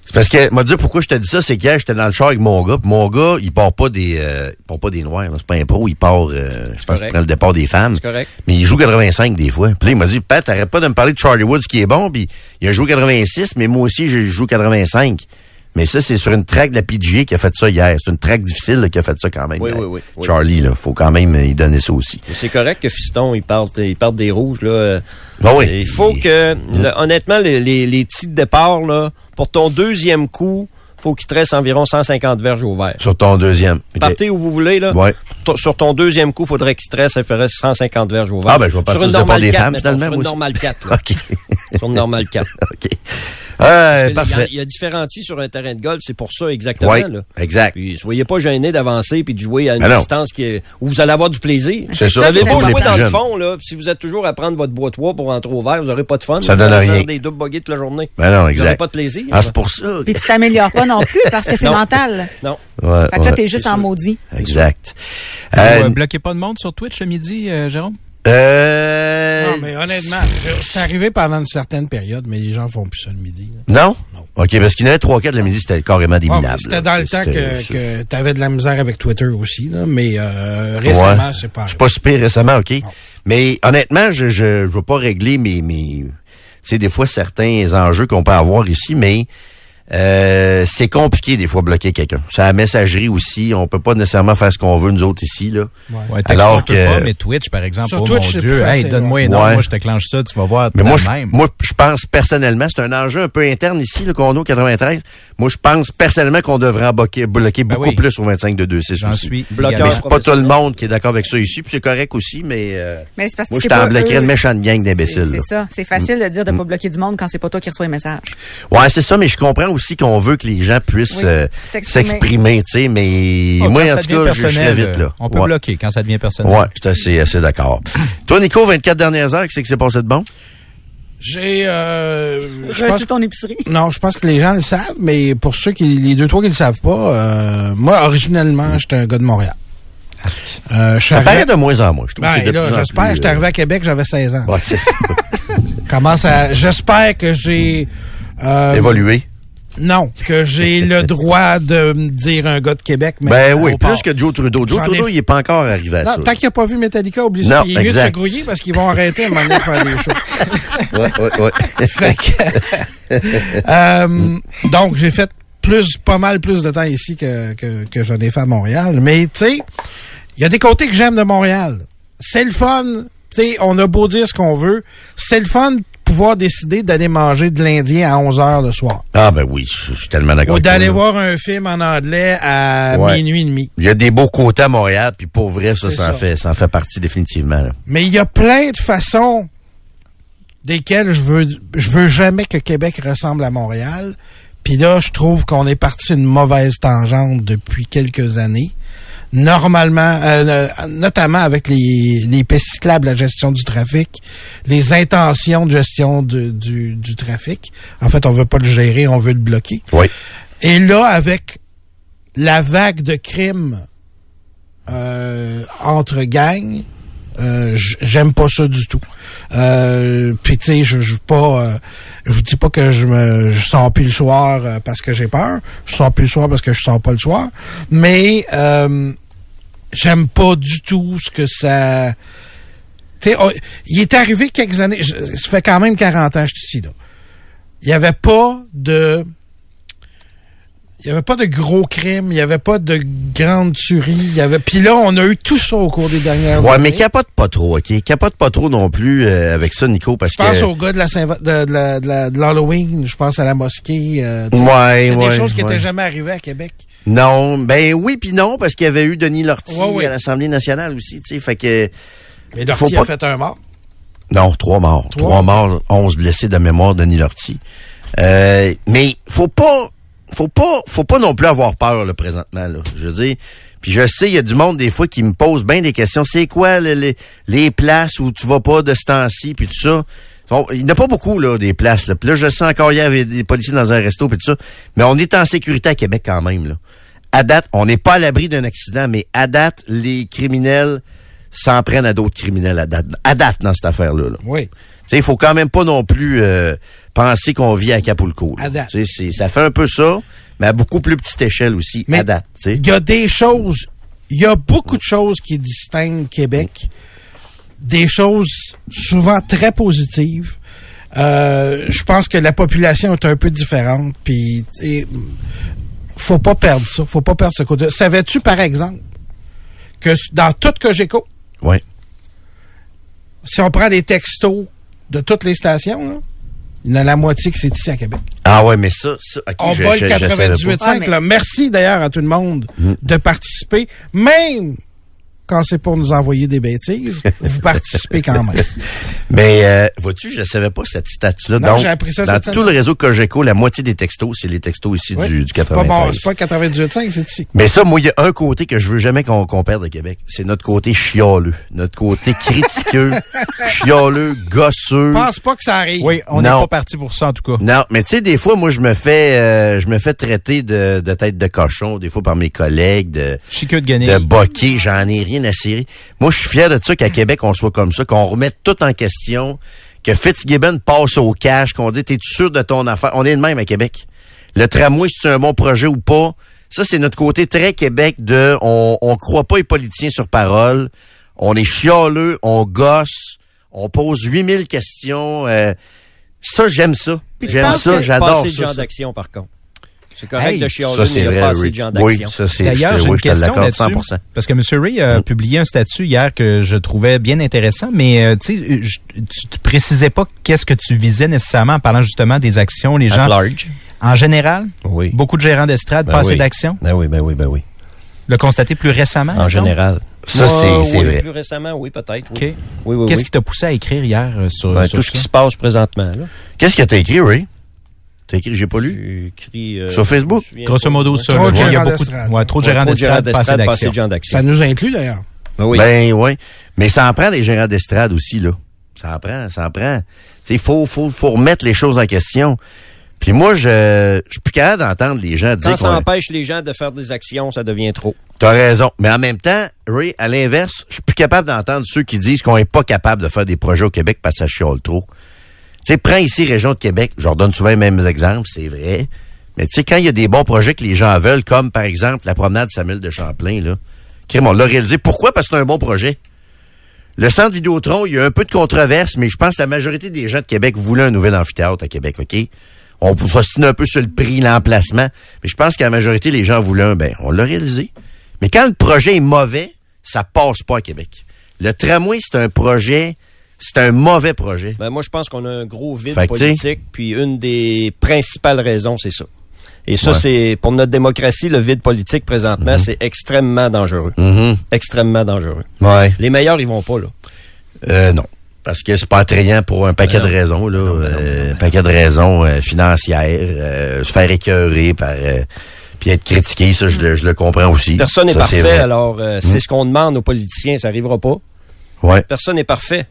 A: C'est parce que, m'a dit pourquoi je te dis ça, c'est qu'hier, j'étais dans le char avec mon gars, pis mon gars, il part pas des, euh, il part pas des noirs, c'est pas un pro, il part, euh, je pense qu'il prend le départ des femmes.
D: C'est correct.
A: Mais il joue 85 des fois. Puis là, il m'a dit, Pat, t'arrêtes pas de me parler de Charlie Woods qui est bon, puis il a joué 86, mais moi aussi, je joue 85. Mais ça, c'est sur une track de la PGA qui a fait ça hier. C'est une track difficile là, qui a fait ça quand même.
D: Oui, oui, oui.
A: Charlie, là, faut quand même euh, y donner ça aussi.
D: C'est correct que Fiston, il parte, il parte des rouges, là.
A: Ah oui.
D: Il faut que, le- honnêtement, les, les, les tirs de départ, là, pour ton deuxième coup, faut qu'il te reste environ 150 verges au vert.
A: Sur ton deuxième.
D: Partez où vous voulez, là.
A: Ouais.
D: Sur ton deuxième coup, faudrait qu'il te reste à peu près 150 verges au vert.
A: Ah, ben, je vais partir
D: sur une normale
A: des
D: 4,
A: femmes,
D: mettons,
A: finalement,
D: Sur une normale 4, là.
A: OK.
D: sur une normale 4.
A: OK. Euh,
D: Il y a-
A: parfait.
D: Il y a différents tirs sur un terrain de golf, c'est pour ça exactement,
A: Oui,
D: là.
A: exact.
D: Puis soyez pas gênés d'avancer puis de jouer à une
A: Ah
D: distance qui est, où vous allez avoir du plaisir.
A: C'est ça,
D: Vous avez
A: c'est
D: beau
A: pour les
D: jouer
A: plus
D: dans le fond, là, puis si vous êtes toujours à prendre votre boîte pour rentrer au vert, vous n'aurez pas de fun.
A: Ça
D: Vous
A: donne
D: allez
A: rien.
D: faire des doubles bogeys toute la journée.
A: Ben non,
D: Vous n'aurez
A: exact.
D: pas de plaisir.
A: Ah, c'est pour ça.
C: Puis tu t'améliores pas non plus parce que c'est mental.
D: Non.
A: Ouais,
C: Fait que là,
A: ouais.
C: t'es juste en maudit.
A: Exact.
B: Vous,
A: Euh,
B: euh, bloquez pas de monde sur Twitch le midi, euh, Jérôme?
A: Euh,
F: Non, mais honnêtement, c'est arrivé pendant une certaine période, mais les gens font plus ça le midi. là.
A: Non? OK, parce qu'il y en avait trois, quatre le midi, c'était carrément des minables.
F: C'était
A: là.
F: dans le temps que,
A: c'est-
F: que tu avais de la misère avec Twitter aussi, là, mais euh, récemment,
A: Ouais.
F: c'est pas
A: Je suis pas super récemment, OK. Mais honnêtement, je je, je veux pas régler mes... mes tu sais, des fois, certains enjeux qu'on peut avoir ici, mais euh, c'est compliqué des fois bloquer quelqu'un. C'est la messagerie aussi. On peut pas nécessairement faire ce qu'on veut, nous autres, ici. là.
B: Ouais,
A: Alors que-
B: pas, mais Twitch, par exemple,
F: Sur
B: oh
F: Twitch,
B: mon
F: c'est
B: Dieu, hey, donne-moi
F: ouais.
B: moi je te clenche ça, tu vas voir,
A: Mais moi
B: même.
A: moi, je pense personnellement, c'est un enjeu un peu interne ici, le condo 93. Moi, je pense personnellement qu'on devrait en bloquer, bloquer
B: Ben
A: beaucoup
B: oui.
A: plus au 25 de 2-6
B: J'en
A: aussi.
B: suis
D: Bloqueur.
A: Mais c'est pas tout le monde qui est d'accord avec ça ici, puis c'est correct aussi, mais euh,
C: Mais c'est parce que
A: moi, je t'en bloquerais une méchante gang d'imbéciles.
C: C'est ça. C'est facile de dire de pas bloquer du monde quand c'est pas toi qui reçois les messages.
A: Ouais, c'est ça, mais je comprends aussi qu'on veut que les gens puissent
C: Oui,
A: euh,
C: s'exprimer.
A: tu sais, mais
B: Oh,
A: moi, en tout cas, je, je vite, là.
B: On peut
A: ouais.
B: bloquer quand ça devient personnel.
A: Ouais, je suis assez, assez d'accord. Toi, Nico, 24 dernières heures, qu'est-ce qui s'est passé de bon?
F: J'ai, euh, je pense,
C: Reçu ton épicerie.
F: non, je pense que les gens le savent, mais pour ceux qui, les deux, trois qui le savent pas, euh, moi, originellement, j'étais un gars de Montréal. Euh,
A: Ça paraît de moins en moins, je trouve.
F: Ben, là, j'espère, j'étais
A: euh,
F: arrivé à Québec, j'avais 16 ans.
A: Ouais, c'est ça.
F: Commence à, j'espère que j'ai, euh,
A: Évolué.
F: Non, que j'ai le droit de me dire un gars de Québec, mais
A: Ben oui, plus que Joe Trudeau. Joe
F: ai-
A: Trudeau, il est pas encore arrivé à
F: Non,
A: ça.
F: tant qu'il n'a pas vu Metallica, oublie ça. Il est mieux de se grouiller parce qu'ils vont arrêter à un moment donné de faire des shows.
A: Ouais, ouais, ouais.
F: Fait que, euh, donc, j'ai fait plus, pas mal plus de temps ici que, que, que j'en ai fait à Montréal. Mais, tu sais, il y a des côtés que j'aime de Montréal. C'est le fun. Tu sais, on a beau dire ce qu'on veut. C'est le fun pouvoir décider d'aller manger de l'Indien à 11 heures le soir.
A: Ah ben oui, je suis tellement d'accord.
F: Ou d'aller voir un film en anglais à
A: Ouais.
F: minuit et demi.
A: Il y a des beaux côtés à Montréal, puis pour vrai, ça, en fait, ça en fait partie définitivement. là.
F: Mais il y a plein de façons desquelles je veux je veux jamais que Québec ressemble à Montréal. Puis là, je trouve qu'on est parti une mauvaise tangente depuis quelques années. Normalement, euh, euh, notamment avec les, les pistes cyclables, la gestion du trafic, les intentions de gestion de- du, du trafic. En fait, on veut pas le gérer, on veut le bloquer.
A: Oui.
F: Et là, avec la vague de crimes euh, entre gangs, euh, j'aime pas ça du tout. Euh, Puis tu sais, je je pas, euh, je vous dis pas que je me, je sors plus le soir euh, parce que j'ai peur. Je sors plus le soir parce que je sors pas le soir. Mais euh, j'aime pas du tout ce que ça. Tu sais, on- il est arrivé quelques années. je- ça fait quand même 40 ans que je suis ici là. Il y avait pas de il Il y avait pas de gros crimes, il y avait pas de grandes tueries, il y avait. Puis là, on a eu tout ça au cours des dernières
A: Ouais,
F: années.
A: mais capote pas trop, OK? Capote pas trop non plus euh, avec ça, Nico, parce
F: Je pense
A: que...
F: au gars de la Saint- de, l'Halloween, je pense à la mosquée. euh.
A: Ouais,
F: c'est
A: ouais,
F: des choses qui
A: ouais.
F: n'étaient jamais arrivées à Québec.
A: Non, ben oui puis non, parce qu'il y avait eu Denis Lortie
F: Ouais, ouais.
A: à l'Assemblée nationale aussi, tu sais, fait que...
F: Mais Dorty
A: pas-
F: a fait un mort.
A: Non, trois morts.
F: Trois?
A: Trois, morts, onze blessés de mémoire, Denis Lortie. Euh, mais faut pas... Faut pas, faut pas non plus avoir peur là, présentement. Là. Je veux dire, puis je sais, il y a du monde des fois qui me pose bien des questions. C'est quoi le- les, places où tu vas pas de ce temps-ci, puis tout ça? Il n'y a pas beaucoup là des places. Là. Puis je sais encore il y avait des policiers dans un resto, puis tout ça. Mais on est en sécurité à Québec quand même. Là. À date, on n'est pas à l'abri d'un accident, mais à date, les criminels s'en prennent à d'autres criminels à date, à date dans cette affaire-là. là.
F: Oui.
A: Sais, il faut quand même pas non plus euh, penser qu'on vit à c'est- ça fait un peu ça, mais à beaucoup plus petite échelle aussi,
F: Mais
A: à date.
F: Il y a des choses, il y a beaucoup de choses qui distinguent Québec. Des choses souvent très positives. Euh, je pense que la population est un peu différente, puis faut pas perdre ça, faut pas perdre ce côté. Savais-tu par exemple que dans tout Cogeco,
A: Ouais.
F: si on prend les textos de toutes les stations, là, il y en a la moitié qui c'est ici à Québec.
A: Ah ouais, mais ça, ça ok,
F: On
A: je-
F: bat
A: je-
F: le
A: je savais pas.
F: 98.5.
C: Ah, mais-
F: là. Merci d'ailleurs à tout le monde
A: Mm.
F: de participer. Même quand c'est pour nous envoyer des bêtises, vous participez quand même.
A: Mais euh, vois-tu, je ne savais pas cette stat-là. Donc,
F: j'ai appris ça
A: dans
F: cette
A: tout
F: semaine.
A: le réseau Cogeco, la moitié des textos, c'est les textos ici
F: Oui,
A: du, du
F: c'est pas bon,
A: 93.
F: c'est pas 98.5, c'est ici.
A: Mais ça, moi, il y a un côté que je veux jamais qu'on qu'on perde de Québec. C'est notre côté chialeux. Notre côté critiqueux, chialeux, gosseux.
F: Je pense pas que ça arrive.
B: Oui, on n'est pas parti pour ça en tout cas.
A: Non, mais tu sais, des fois, moi, je me fais euh, je me fais traiter de, de tête de cochon, des fois par mes collègues, de,
B: Chiqueux de
A: de boquer, j'en ai rien à cirer. Moi, je suis fier de ça qu'à Québec, on soit comme ça, qu'on remette tout en question, que Fitzgibbon passe au cash, qu'on dit, t'es sûr de ton affaire? On est le même à Québec. Le tramway, c'est un bon projet ou pas? Ça, c'est notre côté très Québec de, on, on croit pas les politiciens sur parole, on est chialeux, on gosse, on pose 8000 questions, euh, ça, j'aime ça. J'aime ça, j'adore ça.
D: gens
A: ça.
D: d'action, par contre. C'est correct
B: Hey,
D: de chialer,
A: Ça,
D: mais
A: c'est
D: il n'y a
A: vrai,
D: pas assez de gens
A: Oui,
D: d'action.
A: ça, c'est,
B: D'ailleurs,
A: je
B: j'ai une
A: oui,
B: question
A: l'accorde
B: là-dessus.
A: 100%.
B: Parce que M. Ray a publié un statut hier que je trouvais bien intéressant, mais euh, tu tu te précisais pas qu'est-ce que tu visais nécessairement en parlant justement des actions. Les
D: At
B: gens,
D: large.
B: en général,
D: Oui.
B: beaucoup de gérants d'estrade,
D: Ben
B: pas assez
D: oui.
B: d'actions.
D: Ben oui, ben oui, ben oui.
B: Le constater plus récemment.
D: En général.
A: Ça, c'est,
D: oui,
A: vrai.
D: Plus récemment, oui, peut-être.
B: OK.
D: Oui, oui, oui.
B: Qu'est-ce
D: oui.
B: qui t'a poussé à écrire hier euh, sur,
D: Ben,
B: sur
D: tout ce qui se passe présentement. Là.
A: Qu'est-ce que t'as écrit, Ray? T'as écrit, j'ai pas lu?
D: J'ai écrit... euh,
A: Sur Facebook?
B: Grosso modo, ça.
F: Trop de
B: il y a
F: gérants
B: beaucoup de,
F: d'estrade.
B: ouais, trop de gérants d'estrade,
D: de gens d'action.
F: Ça nous inclut d'ailleurs.
D: Ben oui.
A: Ben oui. Mais ça en prend des gérants d'estrade aussi, là. Ça en prend, ça en prend. Tu sais, il faut, faut, faut remettre les choses en question. Puis moi, je, je suis plus capable d'entendre les gens dire
D: Quand ça empêche les gens de faire des actions, ça devient trop.
A: T'as raison. Mais en même temps, Ray, à l'inverse, je suis plus capable d'entendre ceux qui disent qu'on est pas capable de faire des projets au Québec parce que ça chiale trop. Tu sais, prends ici Région de Québec. Je leur donne souvent les mêmes exemples, c'est vrai. Mais tu sais, quand il y a des bons projets que les gens veulent, comme par exemple la promenade Samuel de Champlain, là, on l'a réalisé. Pourquoi? Parce que c'est un bon projet. Le centre Vidéotron, il y a un peu de controverse, mais je pense que la majorité des gens de Québec voulaient un nouvel amphithéâtre à Québec, OK? On peut un peu sur le prix, l'emplacement, mais je pense que la majorité des gens voulaient un, ben, on l'a réalisé. Mais quand le projet est mauvais, ça passe pas à Québec. Le tramway, c'est un projet, c'est un mauvais projet.
D: Ben, moi, je pense qu'on a un gros vide politique, puis une des principales raisons, c'est ça. Et ça,
A: Ouais.
D: c'est pour notre démocratie, le vide politique présentement, c'est extrêmement dangereux.
A: Mhm.
D: Extrêmement dangereux.
A: Ouais.
D: Les meilleurs, ils vont pas, là.
A: Euh, non. Parce que c'est pas attrayant pour un paquet de raisons, là.
D: Non, non,
A: Euh,
D: non,
A: un paquet de raisons euh, financières, euh, se faire écœurer par euh, puis être critiqué, ça je, le, je le comprends aussi.
D: Personne n'est parfait, alors euh, c'est ce qu'on demande aux politiciens, ça arrivera pas.
A: Ouais.
D: Personne n'est parfait.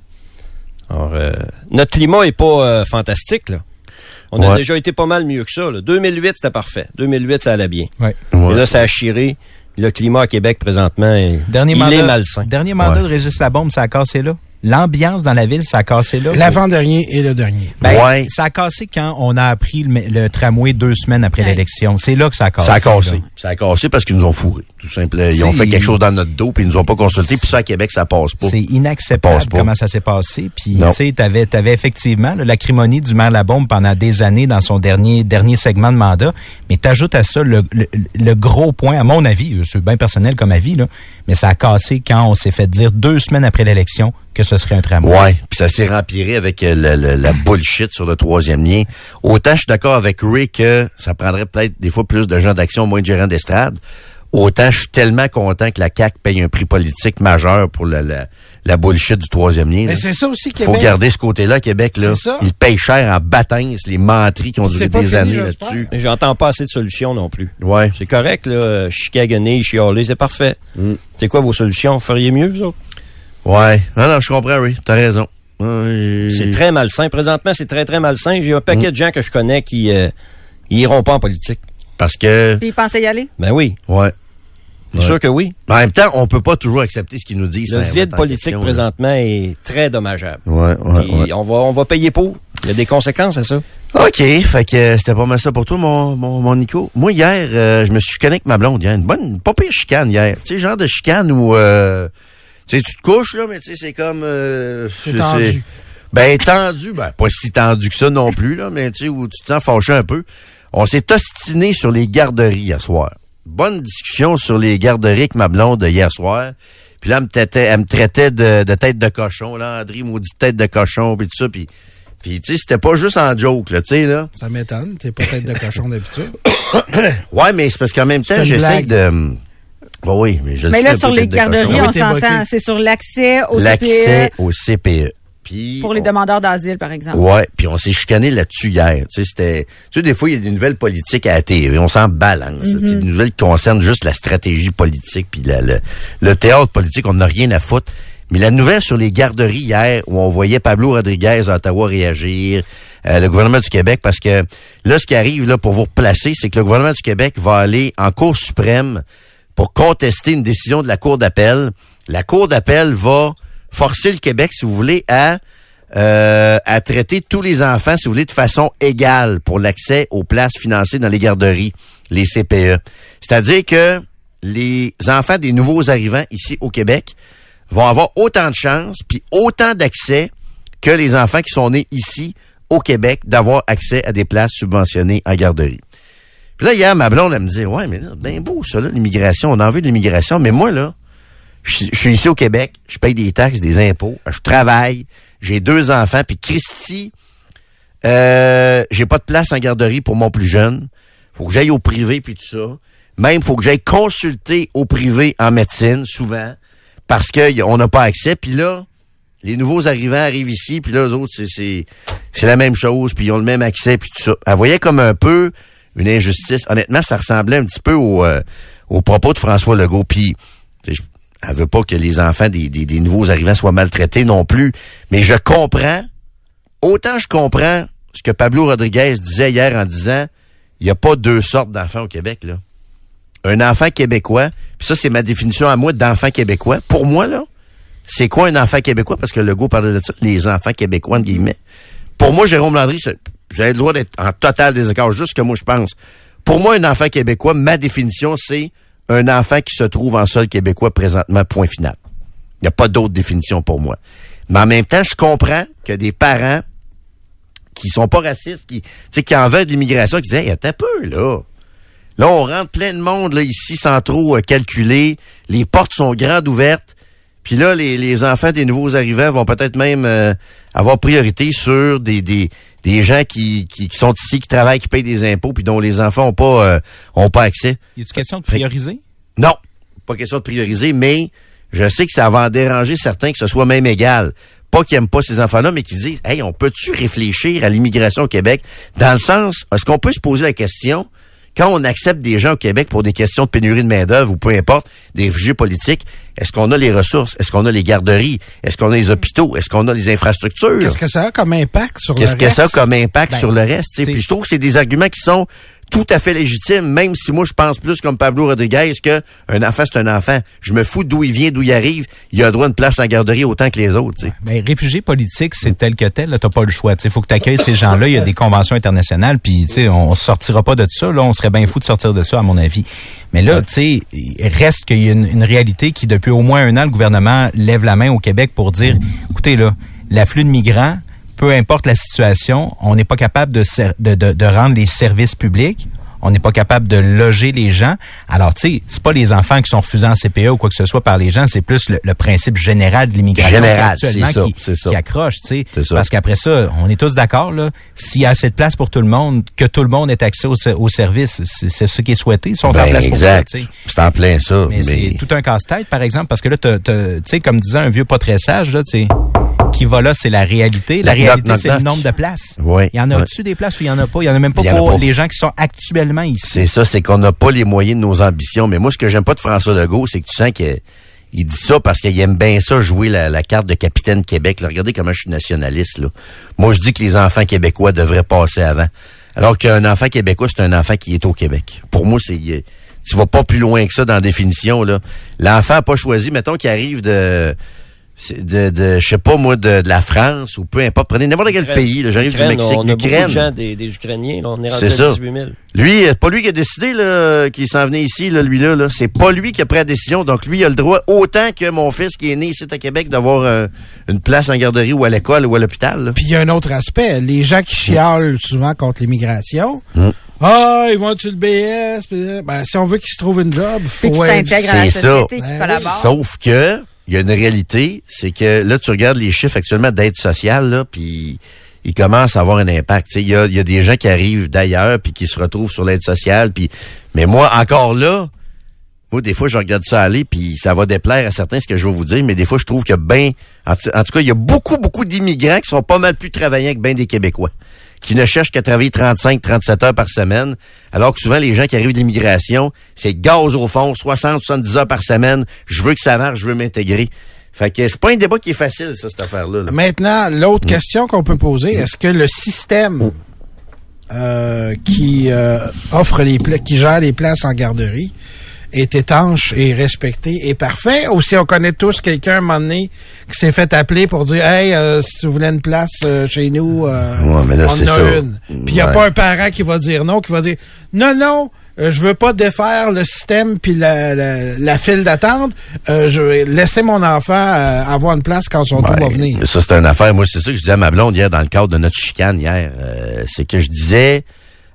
D: Alors, euh, notre climat est pas euh, fantastique, là. On a déjà été pas mal mieux que ça. Là. 2008, c'était parfait. 2008, ça allait bien.
B: Ouais.
A: Ouais.
D: Et là, ça a chiré. Le climat à Québec, présentement, est-
B: Dernier
D: il
B: mandat,
D: est malsain.
B: Dernier mandat
A: Ouais.
B: de Régis Labombe, ça a cassé là? L'ambiance dans la ville, ça a cassé là.
F: L'avant-dernier et le dernier.
B: Ben,
A: Ouais.
B: Ça a cassé quand on a appris le, le tramway deux semaines après
C: Ouais.
B: l'élection. C'est là que ça a cassé.
A: Ça a cassé.
B: là.
A: Ça a cassé parce qu'ils nous ont fourrés. Tout simple. Ils ont fait quelque chose dans notre dos puis ils nous ont pas consulté. Puis ça, à Québec, ça passe pas.
B: C'est
A: Ça
B: inacceptable
A: pas.
B: comment ça s'est passé. Puis, tu sais, t'avais, t'avais effectivement là, l'acrimonie du maire Labombe pendant des années dans son dernier dernier segment de mandat. Mais t'ajoutes à ça le, le, le gros point, à mon avis, c'est bien personnel comme avis, là, mais ça a cassé quand on s'est fait dire deux semaines après l'élection que ce serait un tramway.
A: Ouais, puis ça s'est rempiré avec euh, le- le- la bullshit sur le troisième lien. Autant je suis d'accord avec Ray que ça prendrait peut-être des fois plus de gens d'action, moins de gérants d'estrade. Autant je suis tellement content que la CAQ paye un prix politique majeur pour la, la, la bullshit du troisième lien.
F: Mais c'est ça aussi,
A: Faut
F: Québec.
A: garder ce côté-là, Québec. Là.
F: C'est ça.
A: Ils payent cher en bâtins, les menteries qui ont duré des
F: fini,
A: années
F: j'espère.
A: là-dessus.
D: Mais j'entends pas assez de solutions non plus.
A: Ouais.
D: C'est correct, là. Chicagoner, chialer, c'est parfait.
A: Mm.
D: C'est quoi vos solutions? Vous feriez mieux, vous autres?
A: Ouais. Non, non, je comprends, Ray. T'as raison. Ouais.
D: C'est très malsain. Présentement, c'est très, très malsain. J'ai un paquet de gens que je connais qui euh, ils iront pas en politique.
A: Parce que,
C: Puis il pensait y aller?
D: Ben oui,
A: ouais.
D: c'est
A: Ouais.
D: sûr que oui.
A: En même temps, on peut pas toujours accepter ce qu'ils nous disent.
D: Le
A: ça,
D: vide politique
A: question, là.
D: présentement est très dommageable.
A: Ouais, ouais,
D: Puis
A: ouais.
D: On, va, on va payer pour. Il y a des conséquences à ça.
A: OK, fait que c'était pas mal ça pour toi, mon, mon, mon Nico. Moi, hier, euh, je me suis chicané avec ma blonde hier. Une bonne, pas pire chicane hier. Tu sais, genre de chicane où, euh, tu sais, tu te couches, là, mais tu sais, c'est comme... euh,
F: C'est tendu.
A: Ben, tendu, ben, pas si tendu que ça non plus, là, mais tu sais, où tu te sens fâché un peu. On s'est ostiné sur les garderies hier soir. Bonne discussion sur les garderies avec ma blonde hier soir. Puis là, elle me traitait, elle me traitait de, de tête de cochon, là, André, maudite tête de cochon, puis tout ça, puis... Puis, tu sais, c'était pas juste en joke, là, tu sais, là.
F: Ça m'étonne. T'es pas tête de cochon d'habitude.
A: Ouais, mais c'est parce qu'en même temps, j'essaie de... Bon, oui, mais je
C: Mais
A: suis
C: là,
A: un peu
C: sur les garderies, on s'entend. C'est sur l'accès au
A: L'accès
C: CPE
A: au CPE. Puis,
C: pour les
A: on-
C: demandeurs d'asile, par exemple.
A: Ouais, puis on s'est chicané là-dessus hier. Tu sais, c'était, tu sais, des fois il y a des nouvelles politiques à la TV, on s'en balance. Tu sais, Des nouvelles qui concernent juste la stratégie politique puis la- le, le théâtre politique, on n'a rien à foutre. Mais la nouvelle sur les garderies hier, où on voyait Pablo Rodriguez à Ottawa réagir, euh, le gouvernement du Québec, parce que là, ce qui arrive là pour vous replacer, c'est que le gouvernement du Québec va aller en Cour suprême pour contester une décision de la Cour d'appel. La Cour d'appel va forcer le Québec, si vous voulez, à euh, à traiter tous les enfants, si vous voulez, de façon égale pour l'accès aux places financées dans les garderies, les CPE. C'est-à-dire que les enfants des nouveaux arrivants ici au Québec vont avoir autant de chances puis autant d'accès que les enfants qui sont nés ici au Québec d'avoir accès à des places subventionnées en garderie. Puis là, hier, ma blonde, elle me dit, ouais, mais là, bien beau, ça, là, l'immigration. On en veut de l'immigration. Mais moi, là, je suis- ici au Québec, je paye des taxes, des impôts, je travaille, j'ai deux enfants, puis Christy, euh, j'ai pas de place en garderie pour mon plus jeune. Faut que j'aille au privé puis tout ça. Même faut que j'aille consulter au privé en médecine souvent parce que y- on n'a pas accès. Puis là, les nouveaux arrivants arrivent ici, puis là, eux autres, c'est, c'est, c'est la même chose, puis ils ont le même accès, puis tout ça. Elle voyait comme un peu une injustice. Honnêtement, ça ressemblait un petit peu au, euh, au propos de François Legault. Puis, elle veut pas que les enfants des, des, des nouveaux arrivants soient maltraités non plus. Mais je comprends, autant je comprends ce que Pablo Rodriguez disait hier en disant, il n'y a pas deux sortes d'enfants au Québec, là. Un enfant québécois, puis ça, c'est ma définition à moi d'enfant québécois. Pour moi, là, c'est quoi un enfant québécois? Parce que Legault parlait de ça, les enfants québécois, entre guillemets. Pour moi, Jérôme Landry, vous avez le droit d'être en total désaccord, juste ce que moi je pense. Pour moi, un enfant québécois, ma définition, c'est un enfant qui se trouve en sol québécois présentement, point final. Il n'y a pas d'autre définition pour moi. Mais en même temps, je comprends que des parents qui sont pas racistes, qui, qui en veulent de l'immigration, qui disent, hey, attends un peu, là. Là, on rentre plein de monde, là, ici, sans trop euh, calculer. Les portes sont grandes ouvertes. Puis là, les, les enfants des nouveaux arrivants vont peut-être même euh, avoir priorité sur des, des, des gens qui, qui, qui sont ici, qui travaillent, qui payent des impôts, puis dont les enfants ont pas, euh, ont pas accès.
B: Y a-t-il question de prioriser?
A: Non, pas question de prioriser, mais je sais que ça va en déranger certains que ce soit même égal. Pas qu'ils aiment pas ces enfants-là, mais qui disent, hey, on peut-tu réfléchir à l'immigration au Québec? Dans le sens, est-ce qu'on peut se poser la question, quand on accepte des gens au Québec pour des questions de pénurie de main-d'œuvre ou peu importe, des réfugiés politiques, est-ce qu'on a les ressources? Est-ce qu'on a les garderies? Est-ce qu'on a les hôpitaux? Est-ce qu'on a les infrastructures?
F: Qu'est-ce que ça a comme impact sur le
A: Qu'est-ce
F: reste?
A: que ça a comme impact
B: Ben,
A: sur le reste? Puis je trouve que c'est des arguments qui sont tout à fait légitime, même si moi je pense plus comme Pablo Rodriguez que un enfant c'est un enfant. Je me fous d'où il vient, d'où il arrive. Il a droit à une place en garderie autant que les autres. tu sais.
B: Mais réfugié politique, c'est tel que tel. T'as pas le choix. Il faut que tu ces gens-là. Il y a des conventions internationales. Puis, on sortira pas de ça. Là, on serait bien fou de sortir de ça, à mon avis. Mais là, tu reste qu'il y a une, une réalité qui, depuis au moins un an, le gouvernement lève la main au Québec pour dire, écoutez, là, l'afflux de migrants, peu importe la situation, on n'est pas capable de, ser- de, de, de rendre les services publics. On n'est pas capable de loger les gens. Alors, tu sais, c'est pas les enfants qui sont refusés en CPE ou quoi que ce soit par les gens, c'est plus le, le principe général de l'immigration
A: Général,
B: actuellement
A: c'est ça,
B: qui,
A: c'est ça.
B: qui accroche, tu sais. Parce qu'après ça, on est tous d'accord, là, s'il y a assez de place pour tout le monde, que tout le monde ait accès au, au service, c'est ce qui est souhaité. Ils sont en
A: Ben,
B: place pour ça,
A: exact. C'est en plein ça.
B: Mais,
A: Mais,
B: c'est tout un casse-tête, par exemple, parce que là, tu sais, comme disait un vieux pas très sage, là, tu sais, qui va là, c'est la réalité. La réalité, c'est le nombre de places.
A: Ouais,
B: Il y en a au-dessus des places ou il y en a pas? Il y en a même pas pour
A: pas.
B: les gens qui sont actuellement ici.
A: c'est ça, c'est qu'on n'a pas les moyens de nos ambitions. Mais moi, ce que j'aime pas de François Legault, c'est que tu sens qu'il il dit ça parce qu'il aime bien ça, jouer la, la carte de capitaine Québec. Là, regardez comment je suis nationaliste. Là. Moi, je dis que les enfants québécois devraient passer avant. Alors qu'un enfant québécois, c'est un enfant qui est au Québec. Pour moi, c'est il- tu vas pas plus loin que ça dans la définition. là. L'enfant n'a pas choisi, mettons qu'il arrive de de, de je sais pas moi de, de la France ou peu importe prenez n'importe quel pays j'arrive du Mexique
D: On a beaucoup de gens, des, des Ukrainiens. Là, on est rendu à
A: ça.
D: 18 000.
A: lui, c'est pas lui qui a décidé là, qu'il s'en venait ici, là, lui là. là. C'est pas lui qui a pris la décision. Donc lui, il a le droit autant que mon fils qui est né ici à Québec d'avoir euh, une place en garderie ou à l'école ou à l'hôpital.
F: Puis il y a un autre aspect. Les gens qui chialent souvent contre l'immigration.
A: Mm.
F: Ah, ils vont être sur le BS. euh, Ben, si on veut qu'ils se trouvent une job, faut
C: qui
F: être-
C: s'intègrent à la
A: c'est ça.
C: société, qui
F: Ben
C: collaborent.
A: Sauf que il y a une réalité, c'est que là tu regardes les chiffres actuellement d'aide sociale là, puis ils commencent à avoir un impact. Il y a, il y a des gens qui arrivent d'ailleurs puis qui se retrouvent sur l'aide sociale. Puis, mais moi encore là, moi des fois je regarde ça aller puis ça va déplaire à certains ce que je vais vous dire, mais des fois je trouve que ben, en tout cas il y a beaucoup beaucoup d'immigrants qui sont pas mal plus travaillants que ben des Québécois qui ne cherchent qu'à travailler 35, 37 heures par semaine, alors que souvent les gens qui arrivent de l'immigration, c'est gaz au fond, 60, 70 heures par semaine, je veux que ça marche, je veux m'intégrer. Fait que c'est pas un débat qui est facile, ça, cette affaire-là. là.
F: Maintenant,
A: Mm.
F: l'autre question qu'on peut poser, est-ce que le système euh, qui euh, offre les pla- qui gère les places en garderie est étanche et respecté et parfait, ou si on connaît tous quelqu'un à un moment donné qui s'est fait appeler pour dire Hey, euh, si tu voulais une place euh, chez nous, euh,
A: Ouais, mais là,
F: on en a
A: ça.
F: une. Puis il n'y a
A: Ouais.
F: pas un parent qui va dire non, qui va dire Non, non, euh, je veux pas défaire le système puis la, la, la file d'attente. Euh, je vais laisser mon enfant euh, avoir une place quand son tour va
A: Ouais,
F: venir.
A: Ça, c'est une affaire. Moi, c'est ça que je disais à ma blonde hier dans le cadre de notre chicane hier. Euh, c'est que je disais,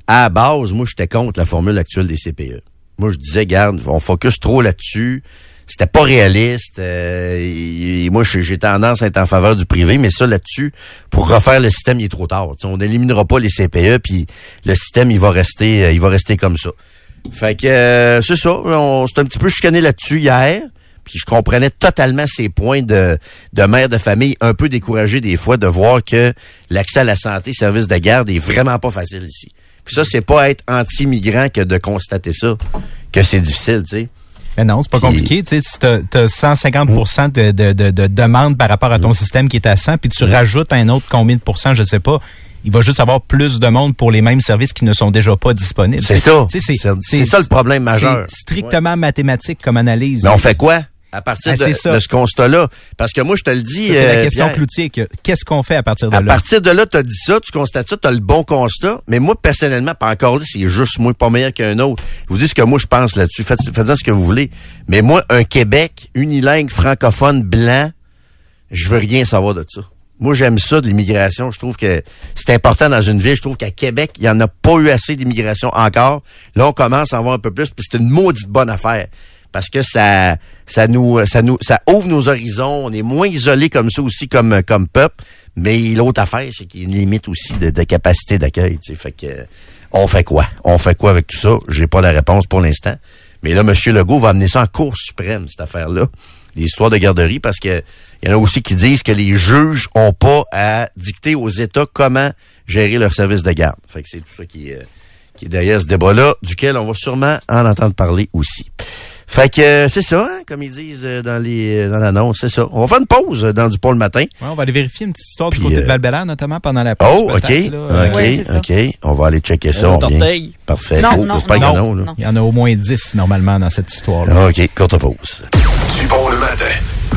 A: à la base, moi, j'étais contre la formule actuelle des CPE. Moi, je disais, garde, on focus trop là-dessus. C'était pas réaliste. Euh, et- moi, j'ai tendance à être en faveur du privé, mais ça, là-dessus, pour refaire le système, il est trop tard. On n'éliminera pas les CPE, puis le système, il va rester, euh, il va rester comme ça. Fait que euh, c'est ça. On s'est un petit peu chicané là-dessus hier. Puis je comprenais totalement ces points de, de mère de famille un peu découragé des fois de voir que l'accès à la santé, service de garde est vraiment pas facile ici. Puis ça, c'est pas être anti-migrant que de constater ça, que c'est difficile, tu sais.
B: Mais non, c'est pas compliqué. Tu sais, si t'as as 150 de, de, de, de demande par rapport à ton système qui est à 100, puis tu rajoutes un autre combien de pourcents, je sais pas, il va juste avoir plus de monde pour les mêmes services qui ne sont déjà pas disponibles.
A: C'est ça.
B: Tu
A: C'est- c'est ça le problème majeur.
B: C'est strictement mathématique comme analyse.
A: Mais on fait quoi? À partir
B: Ah,
A: de,
B: c'est ça.
A: de ce constat-là? Parce que moi, je te le dis...
B: C'est la
A: euh,
B: question
A: Pierre,
B: cloutier. que- Qu'est-ce qu'on fait à partir de
A: À
B: là?
A: partir de là, tu as dit ça, tu constates ça, tu as le bon constat. Mais moi, personnellement, pas encore là, c'est juste moi, pas meilleur qu'un autre. Je vous dis ce que moi, je pense là-dessus. Faites, faites-en ce que vous voulez. Mais moi, un Québec unilingue, francophone, blanc, je veux rien savoir de ça. Moi, j'aime ça, de l'immigration. Je trouve que c'est important dans une ville. Je trouve qu'à Québec, il n'y en a pas eu assez d'immigration encore. Là, on commence à en voir un peu plus, puis c'est une maudite bonne affaire. Parce que ça, ça nous, ça nous, ça ouvre nos horizons. On est moins isolés comme ça aussi, comme, comme peuple. Mais l'autre affaire, c'est qu'il y a une limite aussi de, de capacité d'accueil. tu sais. Fait que, on fait quoi? On fait quoi avec tout ça? J'ai pas la réponse pour l'instant. Mais là, M. Legault va amener ça en Cour suprême, cette affaire-là. L'histoire de garderie, parce que il y en a aussi qui disent que les juges ont pas à dicter aux États comment gérer leur service de garde. Fait que c'est tout ça qui, euh, qui est derrière ce débat-là, duquel on va sûrement en entendre parler aussi. Fait que euh, c'est ça, hein, comme ils disent euh, dans les dans l'annonce, c'est ça. On va faire une pause euh, dans du pont le matin.
B: Ouais, on va aller vérifier une petite histoire
A: Puis,
B: du côté
A: euh,
B: de val notamment pendant la pause.
A: Oh, ok,
B: là.
A: ok,
C: Ouais,
A: ok. On va aller checker ça. On? Parfait.
C: Non,
A: Oh,
C: non, non,
A: en.
B: Il y en a au moins 10 normalement dans cette histoire-là.
A: OK, courte pause.
G: Du bon le matin.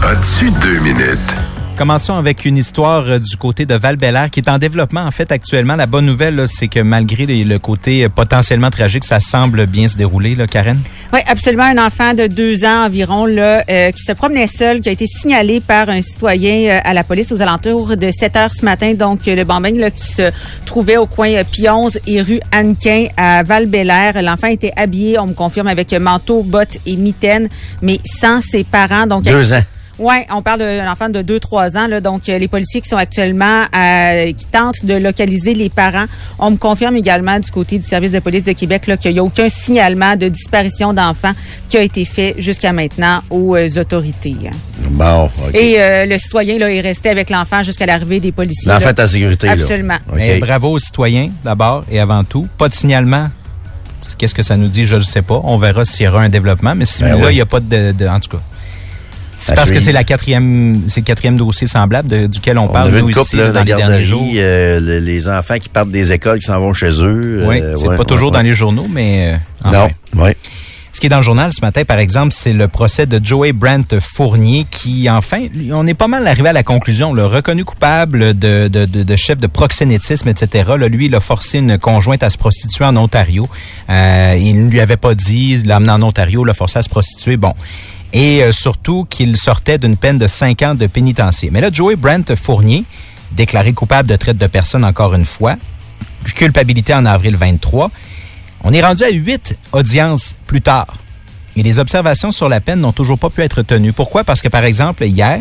G: As-tu deux minutes?
B: Commençons avec une histoire euh, du côté de val qui est en développement en fait actuellement. La bonne nouvelle, là, c'est que malgré les- le côté euh, potentiellement tragique, ça semble bien se dérouler, là, Karen?
C: Oui, absolument. Un enfant de deux ans environ là, euh, qui se promenait seul, qui a été signalé par un citoyen euh, à la police aux alentours de 7 heures ce matin. Donc, euh, le bambin là, qui se trouvait au coin Pionze et rue Annequin à val L'enfant était habillé, on me confirme, avec manteau, bottes et mitaines, mais sans ses parents. Donc,
A: Deux ans.
C: Oui, on parle d'un enfant de 2-3 ans. Là, donc, euh, les policiers qui sont actuellement, euh, qui tentent de localiser les parents. On me confirme également du côté du service de police de Québec là, qu'il n'y a aucun signalement de disparition d'enfants qui a été fait jusqu'à maintenant aux euh, autorités. hein.
A: Bon.
C: Et euh, le citoyen là, est resté avec l'enfant jusqu'à l'arrivée des policiers.
A: L'enfant
C: là.
A: est en sécurité, là.
C: Absolument.
A: OK.
B: Mais bravo aux citoyens, d'abord et avant tout. Pas de signalement. Qu'est-ce que ça nous dit? Je ne sais pas. On verra s'il y aura un développement. Mais si
A: Ben
B: là, il
A: oui.
B: n'y a pas de, de- En tout cas. C'est parce que c'est la quatrième, c'est le quatrième dossier semblable de- duquel on
A: On
B: parle nous ici
A: là,
B: dans les derniers jours.
A: euh, le- les enfants qui partent des écoles, qui s'en vont chez eux.
B: Oui,
A: euh,
B: c'est
A: ouais,
B: pas toujours
A: ouais,
B: dans
A: ouais.
B: les journaux, mais euh, enfin.
A: Non, oui.
B: Ce qui est dans le journal ce matin, par exemple, c'est le procès de Joey Brent Fournier qui, enfin, on est pas mal arrivé à la conclusion. Le reconnu coupable de, de, de, de chef de proxénétisme, etc. Là, lui, il a forcé une conjointe à se prostituer en Ontario. Il ne lui avait pas dit, il l'a amené en Ontario, l'a forcé à se prostituer. Bon. Et euh, surtout qu'il sortait d'une peine de 5 ans de pénitencier. Mais là, Joey Brent Fournier, déclaré coupable de traite de personnes encore une fois, culpabilité en avril 23. On est rendu à huit audiences plus tard. Et les observations sur la peine n'ont toujours pas pu être tenues. Pourquoi? Parce que, par exemple, hier,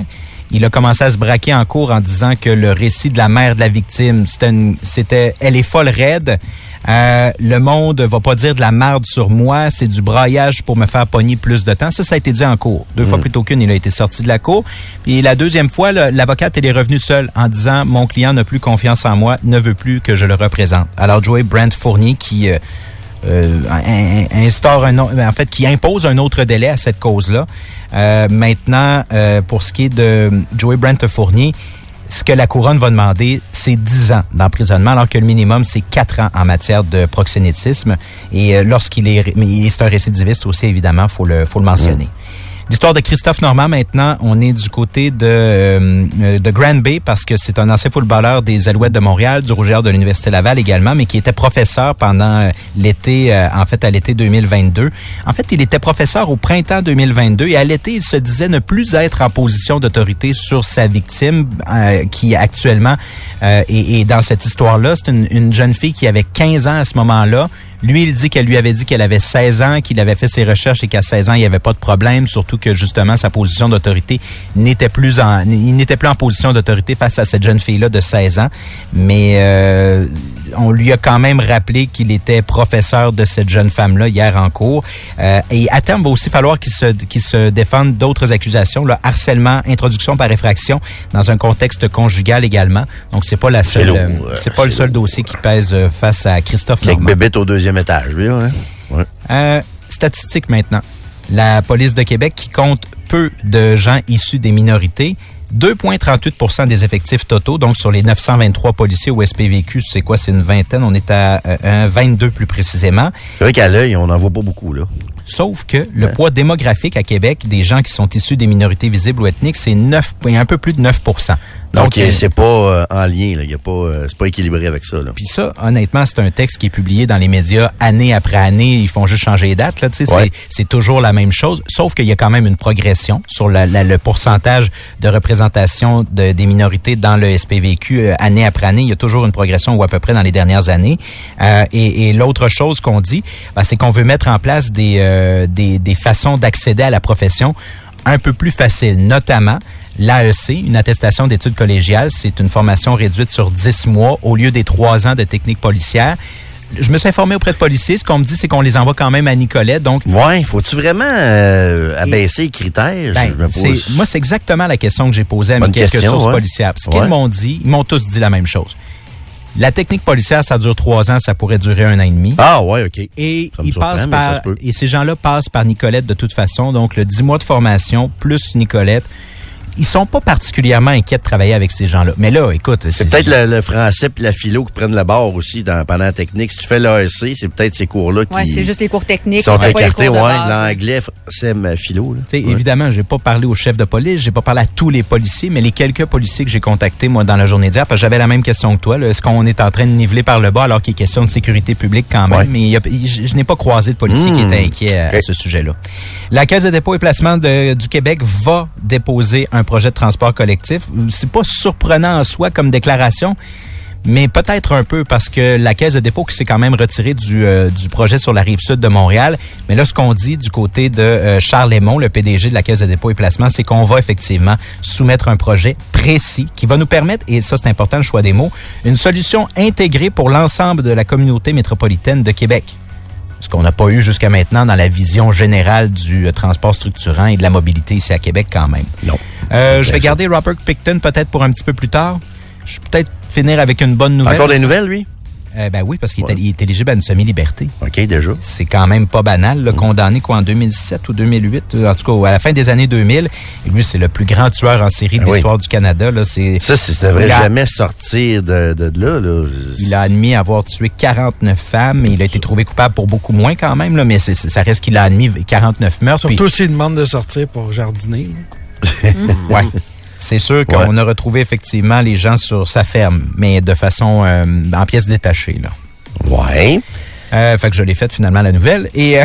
B: il a commencé à se braquer en cours en disant que le récit de la mère de la victime, c'était, une- c'était elle est folle raide. Euh, le monde va pas dire de la merde sur moi, c'est du braillage pour me faire pogner plus de temps. Ça, ça a été dit en cours. Deux fois plutôt qu'une, il a été sorti de la cour. Puis la deuxième fois, l'avocate, elle est revenue seule en disant mon client n'a plus confiance en moi, ne veut plus que je le représente. Alors Joey Brent Fournier qui euh, euh, in- in- instaure un, en fait, qui impose un autre délai à cette cause-là. Euh, maintenant, euh, pour ce qui est de Joey Brent Fournier, ce que la couronne va demander, c'est 10 ans d'emprisonnement, alors que le minimum, c'est 4 ans en matière de proxénétisme. Et euh, lorsqu'il est, c'est un récidiviste aussi, évidemment, faut le, faut le mentionner. L'histoire de Christophe Normand, maintenant, on est du côté de, euh, de Grand Bay parce que c'est un ancien footballeur des Alouettes de Montréal, du Rougeur de l'Université Laval également, mais qui était professeur pendant euh, l'été, euh, en fait, à l'été 2022. En fait, il était professeur au printemps 2022 et à l'été, il se disait ne plus être en position d'autorité sur sa victime euh, qui actuellement est, dans cette histoire-là. C'est une, une jeune fille qui avait 15 ans à ce moment-là. Lui, il dit qu'elle lui avait dit qu'elle avait 16 ans, qu'il avait fait ses recherches et qu'à 16 ans, il n'y avait pas de problème, surtout que justement sa position d'autorité n'était plus en il n'était plus en position d'autorité face à cette jeune fille-là de 16 ans. Mais euh, on lui a quand même rappelé qu'il était professeur de cette jeune femme-là hier en cours. Euh, et à terme, il va aussi falloir qu'il se, qu'il se défende d'autres accusations, là, harcèlement, introduction par effraction, dans un contexte conjugal également. Donc, c'est pas la seule, c'est pas le seul
A: lourd.
B: dossier qui pèse euh, face à Christophe Normand.
A: bébêtes au deuxième étage, lui, hein? Ouais.
B: Euh, statistiques maintenant. La police de Québec qui compte peu de gens issus des minorités. 2,38% des effectifs totaux, donc sur les 923 policiers au SPVQ, c'est quoi? C'est une vingtaine. On est à euh, un 22 plus précisément.
A: C'est vrai qu'à l'œil, on n'en voit pas beaucoup, là.
B: Sauf que le poids démographique à Québec des gens qui sont issus des minorités visibles ou ethniques, c'est 9, un peu plus de 9%
A: Donc,
B: euh,
A: c'est pas euh, en lien, là. Il y a pas, euh, c'est pas équilibré avec ça.
B: Puis ça, honnêtement, c'est un texte qui est publié dans les médias année après année. Ils font juste changer les dates. Là, tu sais,
A: Ouais.
B: c'est, toujours la même chose, sauf qu'il y a quand même une progression sur la- la- le pourcentage de représentation de- des minorités dans le SPVQ euh, année après année. Il y a toujours une progression ou à peu près dans les dernières années. Euh, et, et l'autre chose qu'on dit, ben, c'est qu'on veut mettre en place des, euh, des, des façons d'accéder à la profession un peu plus faciles, notamment L'AEC, une attestation d'études collégiales, c'est une formation réduite sur 10 mois au lieu des 3 ans de technique policière. Je me suis informé auprès de policiers. Ce qu'on me dit, c'est qu'on les envoie quand même à Nicolet. Donc,
A: Ouais, faut-tu vraiment euh, abaisser les critères?
B: ben,
A: je me
B: c'est-
A: pose.
B: moi, c'est exactement la question que j'ai posée à mes quelques
A: question,
B: sources
A: ouais.
B: policières. Ce qu'ils m'ont dit, ils m'ont tous dit la même chose. La technique policière, ça dure trois ans, ça pourrait durer un an et demi.
A: Ah ouais, OK.
B: Et ils passent par et ces gens-là passent par Nicolette de toute façon. Donc le 10 mois de formation plus Nicolette, ils sont pas particulièrement inquiets de travailler avec ces gens-là. Mais là, écoute,
A: C'est peut-être le, le français puis la philo qui prennent la barre aussi dans, pendant la technique. Si tu fais l'ASC, c'est peut-être ces cours-là qui
C: Ouais, c'est juste les cours techniques.
A: sont écartés. Ouais, l'anglais, français, mais philo. Là.
B: Tu sais,
A: Ouais.
B: Évidemment, j'ai pas parlé au chef de police, j'ai pas parlé à tous les policiers, mais les quelques policiers que j'ai contactés, moi, dans la journée d'hier, parce que j'avais la même question que toi. Est-ce qu'on est en train de niveler par le bas alors qu'il est question de sécurité publique quand même?
A: Ouais.
B: Mais il y a- je, je n'ai pas croisé de policiers qui
A: Hmm.
B: étaient inquiets à, ce sujet-là. La Caisse de dépôt et placement de- du Québec va déposer un projet de transport collectif. C'est pas surprenant en soi comme déclaration. Mais peut-être un peu parce que la caisse de dépôt qui s'est quand même retirée du, euh, projet sur la rive sud de Montréal. Mais là, ce qu'on dit du côté de euh, Charles Lemont, le PDG de la caisse de dépôt et placement, c'est qu'on va effectivement soumettre un projet précis qui va nous permettre, et ça c'est important le choix des mots, une solution intégrée pour l'ensemble de la communauté métropolitaine de Québec. Ce qu'on n'a pas eu jusqu'à maintenant dans la vision générale du euh, transport structurant et de la mobilité ici à Québec quand même.
A: Non.
B: Euh, je vais garder Robert Picton peut-être pour un petit peu plus tard. Je vais peut-être finir avec une bonne nouvelle.
A: Encore des nouvelles, lui?
B: Euh, ben oui, parce qu'il est-
A: Ouais.
B: il est éligible à une semi-liberté.
A: OK, déjà.
B: C'est quand même pas banal.
A: Mm.
B: Là, condamné quoi en 2007 ou 2008, euh, en tout cas à la fin des années 2000. Et lui, c'est le plus grand tueur en série de
A: oui.
B: l'histoire du Canada. Là, c'est
A: Ça, ça devrait
B: Il a-
A: jamais sortir de, de, de là. là.
B: il a admis avoir tué 49 femmes. Et il a été trouvé coupable pour beaucoup moins quand même. Là, mais c'est- c'est- ça reste qu'il a admis 49 meurtres.
F: Surtout s'il demande de sortir pour jardiner.
B: Ouais. C'est sûr qu'on
A: Ouais.
B: a retrouvé effectivement les gens sur sa ferme, mais de façon euh, en pièces détachées. Là.
A: Ouais.
B: Euh, fait que je l'ai faite finalement la nouvelle. Et euh,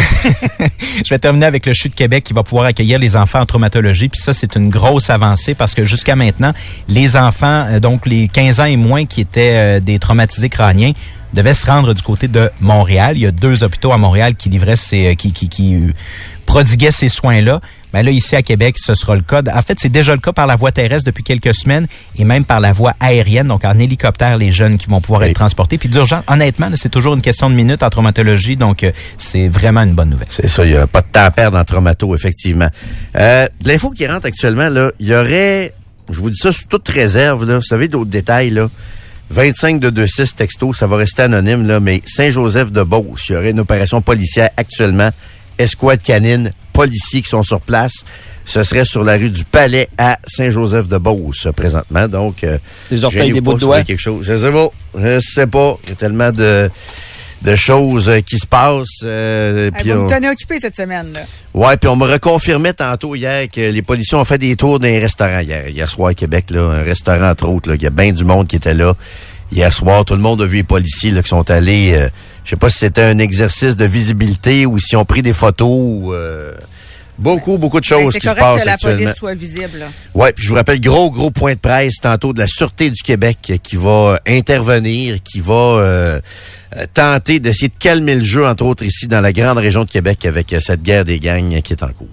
B: je vais terminer avec le CHU de Québec qui va pouvoir accueillir les enfants en traumatologie. Puis ça, c'est une grosse avancée parce que jusqu'à maintenant, les enfants, donc les 15 ans et moins qui étaient euh, des traumatisés crâniens, devaient se rendre du côté de Montréal. Il y a deux hôpitaux à Montréal qui livraient ces, qui, qui, qui prodiguaient ces soins-là. Mais là, ici à Québec, ce sera le cas. En fait, c'est déjà le cas par la voie terrestre depuis quelques semaines et même par la voie aérienne, donc en hélicoptère, les jeunes qui vont pouvoir
A: Oui.
B: être transportés. Puis d'urgence, honnêtement, c'est toujours une question de minutes en traumatologie, donc euh, c'est vraiment une bonne nouvelle.
A: C'est ça, il n'y a pas de temps à perdre en traumato, effectivement. Euh, l'info qui rentre actuellement, là, il y aurait, je vous dis ça sous toute réserve, là, vous savez d'autres détails, là, 25 de 26 textos, ça va rester anonyme, là, mais Saint-Joseph de Beauce, il y aurait une opération policière actuellement, escouade canine, policiers qui sont sur place. Ce serait sur la rue du Palais à Saint-Joseph de Beauce, présentement. Donc, euh,
D: Des orteils, des bouts de
A: vous
D: doigts.
A: quelque chose. Je sais pas. Je sais pas. Il y a tellement de, de choses euh, qui se passent. euh, on-
C: me tenir occupé cette semaine. Là.
A: Ouais, puis on me reconfirmait tantôt hier que les policiers ont fait des tours dans les restaurants hier, hier soir à Québec, là, un restaurant entre autres, là, il y a bien du monde qui était là. Hier soir, tout le monde a vu les policiers là, qui sont allés, euh, je sais pas si c'était un exercice de visibilité ou s'ils ont pris des photos. ou, euh, beaucoup, beaucoup de
C: Ben,
A: choses qui se passent
C: que la
A: actuellement.
C: police soit visible.
A: Ouais, puis je vous rappelle, gros, gros point de presse tantôt de la Sûreté du Québec qui va intervenir, qui va euh, tenter d'essayer de calmer le jeu, entre autres ici dans la grande région de Québec avec euh, cette guerre des gangs qui est en cours.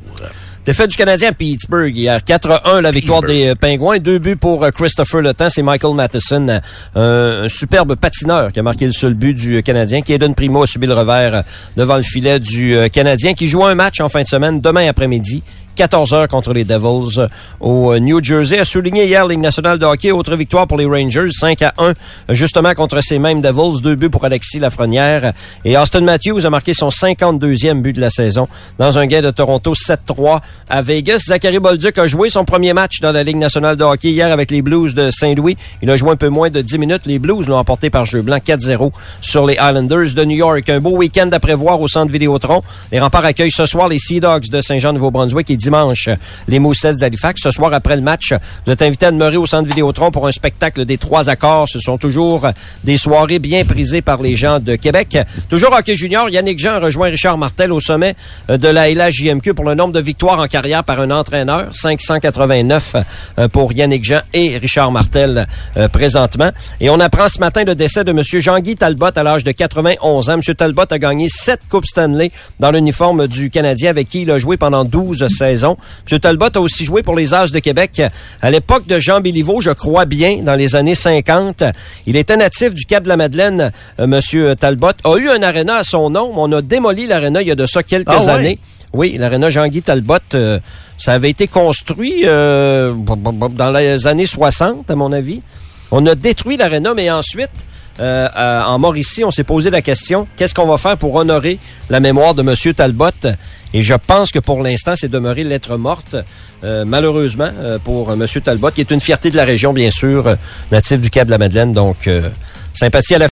D: Défaite du Canadien à Pittsburgh hier. 4-1, la victoire
A: Pittsburgh.
D: des euh, Pingouins. Deux buts pour euh, Christopher Le Temps. C'est Michael Matheson, euh, un superbe patineur qui a marqué le seul but du Canadien. Kaden Primo a subi le revers devant le filet du Canadien qui joue un match en fin de semaine, demain après-midi. 14 heures contre les Devils euh, au euh, New Jersey. A souligné hier Ligue nationale de hockey. Autre victoire pour les Rangers, 5 à 1, euh, justement contre ces mêmes Devils. Deux buts pour Alexis Lafrenière. Et Austin Matthews a marqué son 52e but de la saison dans un gain de Toronto 7-3 à Vegas. Zachary Bolduc a joué son premier match dans la Ligue nationale de hockey hier avec les Blues de Saint-Louis. Il a joué un peu moins de 10 minutes. Les Blues l'ont emporté par jeu blanc 4-0 sur les Islanders de New York. Un beau week-end à prévoir au centre Vidéotron. Les remparts accueillent ce soir les Sea Dogs de Saint-Jean-Nouveau-Brunswick et dimanche les Moussets d'Halifax. Ce soir, après le match, vous êtes invité à demeurer au centre Vidéotron pour un spectacle des trois accords. Ce sont toujours des soirées bien prisées par les gens de Québec. Toujours hockey junior, Yannick Jean rejoint Richard Martel au sommet de la LHJMQ pour le nombre de victoires en carrière par un entraîneur. 589 euh, pour Yannick Jean et Richard Martel euh, présentement. Et on apprend ce matin le décès de M. Jean-Guy Talbot à l'âge de 91 ans. M. Talbot a gagné sept Coupes Stanley dans l'uniforme du Canadien avec qui il a joué pendant 12 saisons. M. Talbot a aussi joué pour les As de Québec à l'époque de Jean Béliveau, je crois bien, dans les années 50. Il était natif du Cap de la Madeleine, euh, M. Talbot. A eu un aréna à son nom, mais on a démoli l'aréna il y a de ça quelques
A: Ah ouais?
D: années. Oui, l'aréna Jean-Guy Talbot, euh, ça avait été construit euh, dans les années 60, à mon avis. On a détruit l'aréna, mais ensuite, euh, euh, en Mauricie, on s'est posé la question, qu'est-ce qu'on va faire pour honorer la mémoire de Monsieur Talbot? Et je pense que pour l'instant, c'est demeuré lettre morte, euh, malheureusement, euh, pour euh, Monsieur Talbot, qui est une fierté de la région, bien sûr, natif du Cap de la Madeleine. Donc, sympathie à la